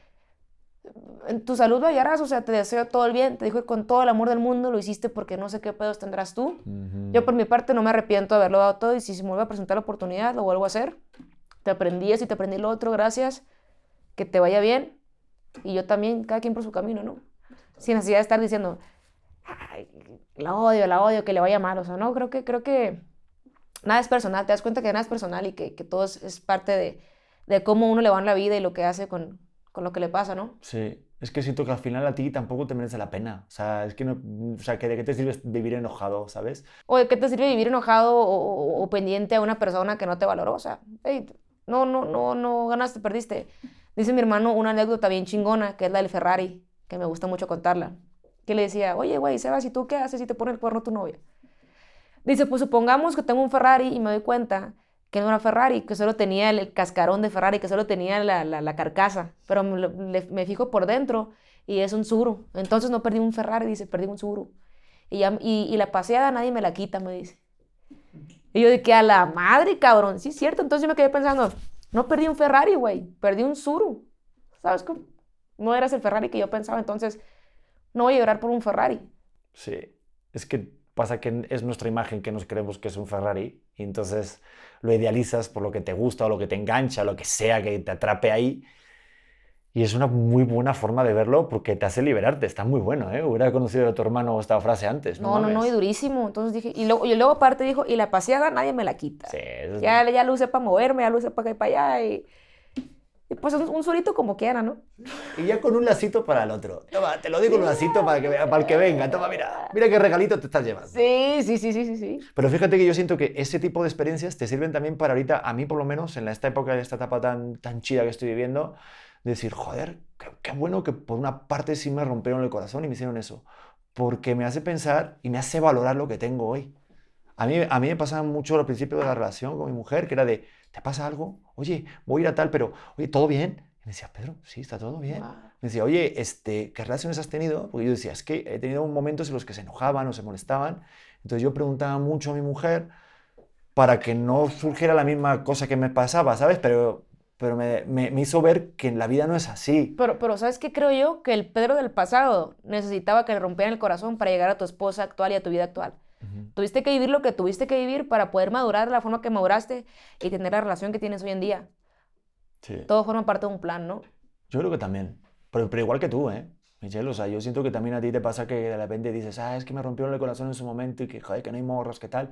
tu salud hallarás, o sea, te deseo todo el bien. Te dijo que con todo el amor del mundo lo hiciste porque no sé qué pedos tendrás tú. Yo por mi parte no me arrepiento de haberlo dado todo y si se me vuelve a presentar la oportunidad, lo vuelvo a hacer. Te aprendí eso y te aprendí lo otro, gracias. Que te vaya bien. Y yo también, cada quien por su camino, ¿no? Sin necesidad de estar diciendo, "Ay, la odio, la odio, que le vaya mal. O sea, no, creo que, creo que nada es personal. Te das cuenta que nada es personal y que, que todo es, es parte de, de cómo uno le va en la vida y lo que hace con, con lo que le pasa, ¿no? Sí, es que siento que al final a ti tampoco te merece la pena. O sea, es que no. O sea, que ¿de qué te sirve vivir enojado, ¿sabes? O de qué te sirve vivir enojado o, o- o pendiente a una persona que no te valoró. O sea, hey, no, no, no, no ganaste, perdiste. Dice mi hermano una anécdota bien chingona, que es la del Ferrari, que me gusta mucho contarla. Que le decía, oye, güey, Sebas, ¿y tú qué haces si te pone el cuerno tu novia? Dice, pues supongamos que tengo un Ferrari y me doy cuenta que era Ferrari, que solo tenía el, cascarón de Ferrari, que solo tenía la, la- carcasa, pero me, le- fijo por dentro y es un Suru. Entonces no perdí un Ferrari, dice, perdí un Suru. Y, ya- y, la paseada nadie me la quita, me dice. Y yo que a la madre, cabrón. Sí, es cierto. Entonces yo me quedé pensando, no perdí un Ferrari, güey. Perdí un Suru. ¿Sabes cómo? No eras el Ferrari que yo pensaba. Entonces, no voy a llorar por un Ferrari. Sí. Es que pasa que es nuestra imagen que nos creemos que es un Ferrari y entonces lo idealizas por lo que te gusta o lo que te engancha, lo que sea que te atrape ahí. Y es una muy buena forma de verlo porque te hace liberarte. Está muy bueno, ¿eh? Hubiera conocido a tu hermano esta frase antes. No, no, no, y mames. durísimo. Entonces dije, y luego, y luego aparte dijo, y la paseada nadie me la quita. Sí, es- Ya, ya lo usé para moverme, ya lo usé para acá y para allá. Y, y pues un, un surito como quiera, ¿no? Y ya con un lacito para el otro. Toma, te lo digo un lacito para, que, para el que venga. Toma, mira, mira qué regalito te estás llevando. Sí, sí, sí, sí, sí, sí. Pero fíjate que yo siento que ese tipo de experiencias te sirven también para ahorita, a mí por lo menos, en esta época, en esta etapa tan, tan chida que estoy viviendo, de decir, joder, qué, qué bueno que por una parte sí me rompieron el corazón y me hicieron eso. Porque me hace pensar y me hace valorar lo que tengo hoy. A mí, a mí me pasaba mucho al principio de la relación con mi mujer, que era de, ¿te pasa algo? Oye, voy a ir a tal, pero, oye, ¿todo bien? Y me decía, Pedro, sí, está todo bien. Guau. Me decía, oye, este, ¿qué relaciones has tenido? Porque yo decía, es que he tenido momentos en los que se enojaban o se molestaban. Entonces yo preguntaba mucho a mi mujer para que no surgiera la misma cosa que me pasaba, ¿sabes? Pero, pero me, me- me hizo ver que en la vida no es así. Pero, pero ¿sabes qué creo yo? Que el Pedro del pasado necesitaba que le rompieran el corazón para llegar a tu esposa actual y a tu vida actual. Tuviste que vivir lo que tuviste que vivir para poder madurar de la forma que maduraste y tener la relación que tienes hoy en día. Sí. Todo forma parte de un plan, ¿no? Yo creo que también. Pero, pero igual que tú, ¿eh? Michelle, o sea, yo siento que también a ti te pasa que de repente dices, ah, es que me rompieron el corazón en su momento y que, joder, que no hay morras, ¿qué tal?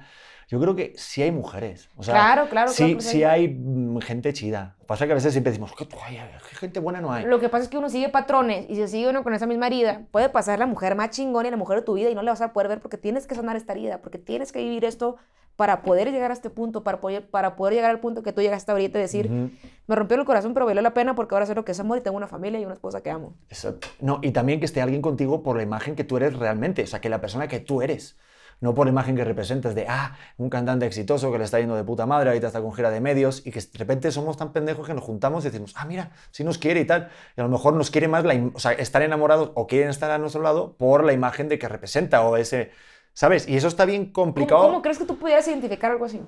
Yo creo que sí hay mujeres. O sea, claro, claro, sí, claro. que sí hay mm, gente chida. Pasa que a veces siempre decimos, qué, qué gente buena no hay. Lo que pasa es que uno sigue patrones y si sigue uno con esa misma herida, puede pasar la mujer más chingona y la mujer de tu vida y no le vas a poder ver porque tienes que sanar esta herida, porque tienes que vivir esto para poder llegar a este punto, para poder, para poder llegar al punto que tú llegaste ahorita y decir, me rompió el corazón, pero valió la pena porque ahora sé lo que es amor y tengo una familia y una esposa que amo. Exacto. No, y también que esté alguien contigo por la imagen que tú eres realmente, o sea, que la persona que tú eres, no por la imagen que representas de, ah, un cantante exitoso que le está yendo de puta madre, ahorita está con gira de medios, y que de repente somos tan pendejos que nos juntamos y decimos, ah, mira, si nos quiere y tal, y a lo mejor nos quiere más, la o sea, estar enamorados o quieren estar a nuestro lado por la imagen de que representa o ese, ¿sabes? Y eso está bien ¿Cómo, complicado. cómo crees que tú pudieras identificar algo así?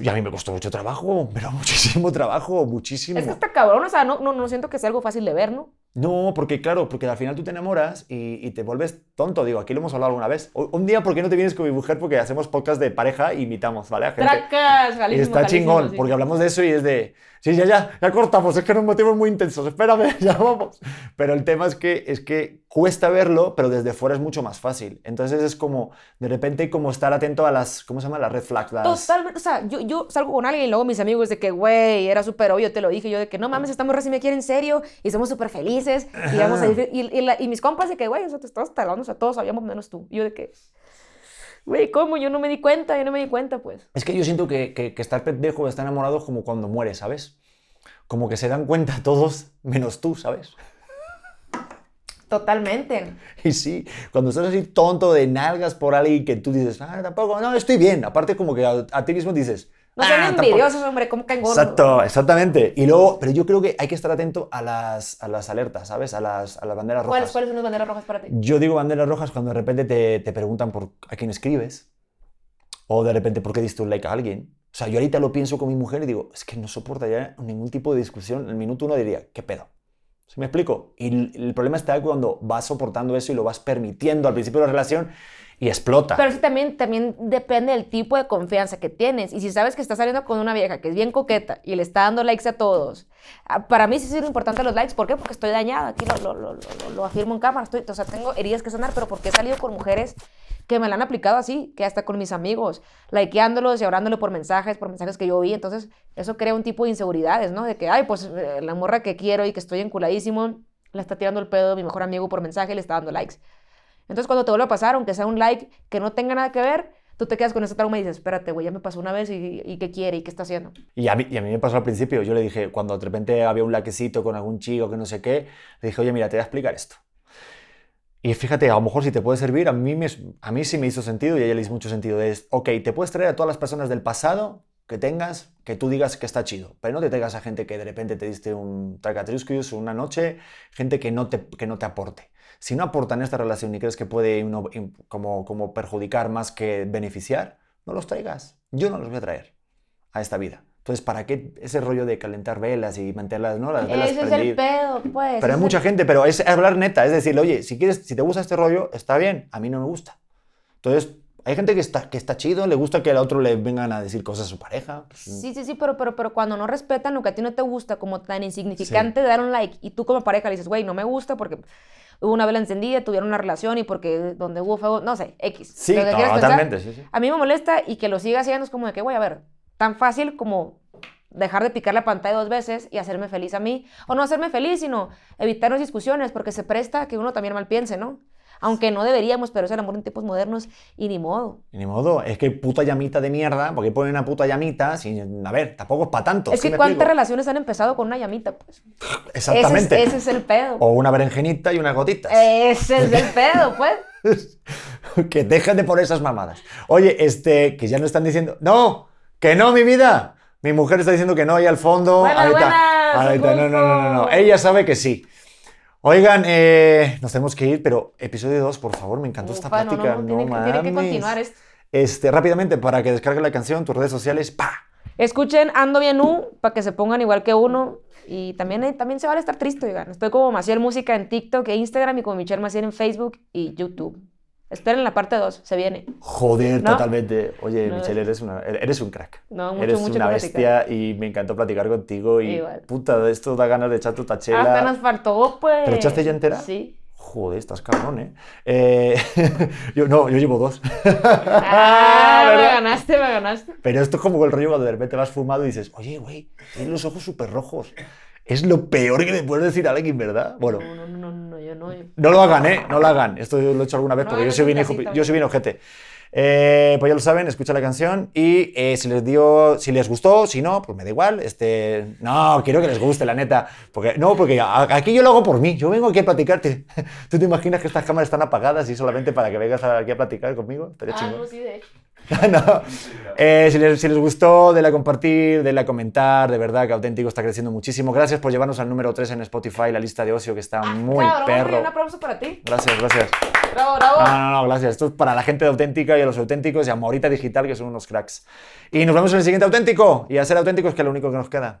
Y a mí me costó mucho trabajo, pero muchísimo trabajo, muchísimo. Es que está cabrón, o sea, no, no, no siento que sea algo fácil de ver, ¿no? No, porque claro, porque al final tú te enamoras y, y te vuelves tonto. Digo, aquí lo hemos hablado alguna vez. O- Un día, ¿por qué no te vienes con mi mujer? Porque hacemos podcast de pareja y invitamos, ¿vale? A gente. Tracas, está chingón, sí. porque hablamos de eso y es de, sí, ya, ya, ya cortamos, es que nos motivos muy intensos, espérame, ya vamos. Pero el tema es que, es que cuesta verlo, pero desde fuera es mucho más fácil. Entonces es como, de repente, como estar atento a las, ¿cómo se llama? Las red flags. Totalmente, o sea, yo, yo salgo con alguien y luego mis amigos de que, güey, era súper obvio, te lo dije, yo de que, no mames, estamos recién aquí en serio y somos súper felices y vamos a ir, y, y la- y mis compas de que, güey, te estabas talando, o sea, todos sabíamos menos tú. Y yo de que, güey, ¿cómo? Yo no me di cuenta, yo no me di cuenta, pues. Es que yo siento que, que, que estar pendejo estar enamorado es como cuando mueres, ¿sabes? Como que se dan cuenta todos menos tú, ¿sabes? Totalmente. Y sí, cuando estás así tonto de nalgas por alguien que tú dices, ah, tampoco, no, estoy bien. Aparte como que a, a ti mismo dices, No sean "Ah, tampoco". envidiosos, hombre, ¿cómo caen gordos? Exacto, exactamente. Y luego, pero yo creo que hay que estar atento a las, a las alertas, ¿sabes? A las, a las banderas rojas. ¿Cuáles, ¿Cuáles son las banderas rojas para ti? Yo digo banderas rojas cuando de repente te, te preguntan por a quién escribes o de repente por qué diste un like a alguien. O sea, yo ahorita lo pienso con mi mujer y digo, es que no soportaría ningún tipo de discusión. En el minuto uno diría, ¿qué pedo? ¿Sí me explico? Y el, el problema está cuando vas soportando eso y lo vas permitiendo al principio de la relación y explota. Pero eso también, también depende del tipo de confianza que tienes. Y si sabes que estás saliendo con una vieja que es bien coqueta y le está dando likes a todos, ah, para mí sí son importantes los likes. ¿Por qué? Porque estoy dañada. Aquí lo, lo, lo, lo- afirmo en cámara. Estoy, o sea, tengo heridas que sanar, pero porque he salido con mujeres que me la han aplicado así, que hasta con mis amigos, likeándolos y hablándole por mensajes, por mensajes que yo vi. Entonces, eso crea un tipo de inseguridades, ¿no? De que, ay, pues eh, la morra que quiero y que estoy enculadísimo, le está tirando el pedo mi mejor amigo por mensaje y le está dando likes. Entonces, cuando te vuelve a pasar, aunque sea un like que no tenga nada que ver, tú te quedas con ese trauma y dices, espérate, güey, ya me pasó una vez y, y ¿qué quiere? ¿Y qué está haciendo? Y a, mí, y a mí me pasó al principio, yo le dije, cuando de repente había un laquecito con algún chico que no sé qué, le dije, oye, mira, te voy a explicar esto. Y fíjate, a lo mejor si te puede servir, a mí, me, a mí sí me hizo sentido y a ella le hizo mucho sentido. Es, ok, te puedes traer a todas las personas del pasado que tengas, que tú digas que está chido, pero no te traigas a gente que de repente te diste un tracatruscus una noche, gente que no te, que no te aporte. Si no aportan esta relación y crees que puede uno, im- como, como perjudicar más que beneficiar, no los traigas. Yo no los voy a traer a esta vida. Entonces, ¿para qué ese rollo de calentar velas y mantenerlas, ¿no? Las velas Ese es el prendidas? pedo, pues. Pero hay mucha gente, pero es hablar neta, es decirle, oye, si quieres, si te gusta este rollo, está bien, a mí no me gusta. Entonces, hay gente que está, que está chido, le gusta que al otro le vengan a decir cosas a su pareja. pues, Sí, sí, sí, pero, pero, pero cuando no respetan lo que a ti no te gusta, como tan insignificante dar un like, y tú como pareja le dices, güey, no me gusta porque hubo una vela encendida, tuvieron una relación y porque donde hubo fuego, no sé, X. Sí, lo que quieras pensar, totalmente, sí, sí. A mí me molesta y que lo siga haciendo es como de que, güey, a ver, tan fácil como dejar de picar la pantalla dos veces y hacerme feliz a mí. O no hacerme feliz, sino evitarnos discusiones, porque se presta a que uno también mal piense, ¿no? Aunque no deberíamos, pero es el amor en tiempos modernos y ni modo. Y ni modo, es que puta llamita de mierda, porque ponen una puta llamita, sin, a ver, tampoco es para tanto. es ¿sí que cuántas relaciones han empezado con una llamita, pues. Exactamente. Ese es, ese es el pedo. O una berenjenita y unas gotitas. Ese es el pedo, pues. que dejen de poner esas mamadas. Oye, este, que ya no están diciendo, no, que no, mi vida. Mi mujer está diciendo que no ahí al fondo. Buenas, ahorita, no, no, no, no. Ella sabe que sí. Oigan, eh, nos tenemos que ir, pero episodio 2, por favor, me encantó esta Ufa, no, plática. no, No, tiene, tiene que continuar. Es- Este, rápidamente, para que descarguen la canción, tus redes sociales, pa. Escuchen Ando Bien U para que se pongan igual que uno. Y también, eh, también se vale estar triste, oigan. Estoy como Maciel Música en TikTok e Instagram y como Michelle Maciel en Facebook y YouTube. Esperen la parte 2, se viene. Joder, ¿No? totalmente. Oye, No, Michelle, eres, una, eres un crack. No, mucho, eres mucho una bestia y me encantó platicar contigo. Y Igual. puta, esto da ganas de echar tu tachela. Hasta nos faltó, pues. ¿Te lo echaste ya entera? Sí. Joder, estás cabrón, ¿eh? eh yo, no, yo llevo dos. Ah, me ganaste, me ganaste. Pero esto es como el rollo cuando de repente vas fumado y dices, oye, güey, tienes los ojos súper rojos. Es lo peor que le puedes decir a alguien, ¿verdad? Bueno. No, no, no, no, no. No lo hagan, ¿eh? No lo hagan. Esto lo he hecho alguna vez porque yo soy, bien, yo soy bien ojete. Eh, pues ya lo saben, escucha la canción y eh, si les dio, si les gustó, si no, pues me da igual. Este, no, quiero que les guste, la neta. Porque, no, porque aquí yo lo hago por mí. Yo vengo aquí a platicarte. ¿Tú te imaginas que estas cámaras están apagadas y solamente para que vengas aquí a platicar conmigo? Estaría ah, no, sí, de hecho. no. Eh, si, les, si, les, gustó, de la compartir, de la comentar, de verdad que Auténtico está creciendo muchísimo. Gracias por llevarnos al número 3 en Spotify, la lista de ocio que está ah, muy perro. Un aplauso para ti. Gracias, gracias. Bravo, bravo. No, no, no, gracias. Esto es para la gente de Auténtica y a los auténticos y a Morita Digital, que son unos cracks. Y nos vemos en el siguiente Auténtico. Y a ser auténticos, que es lo único que nos queda.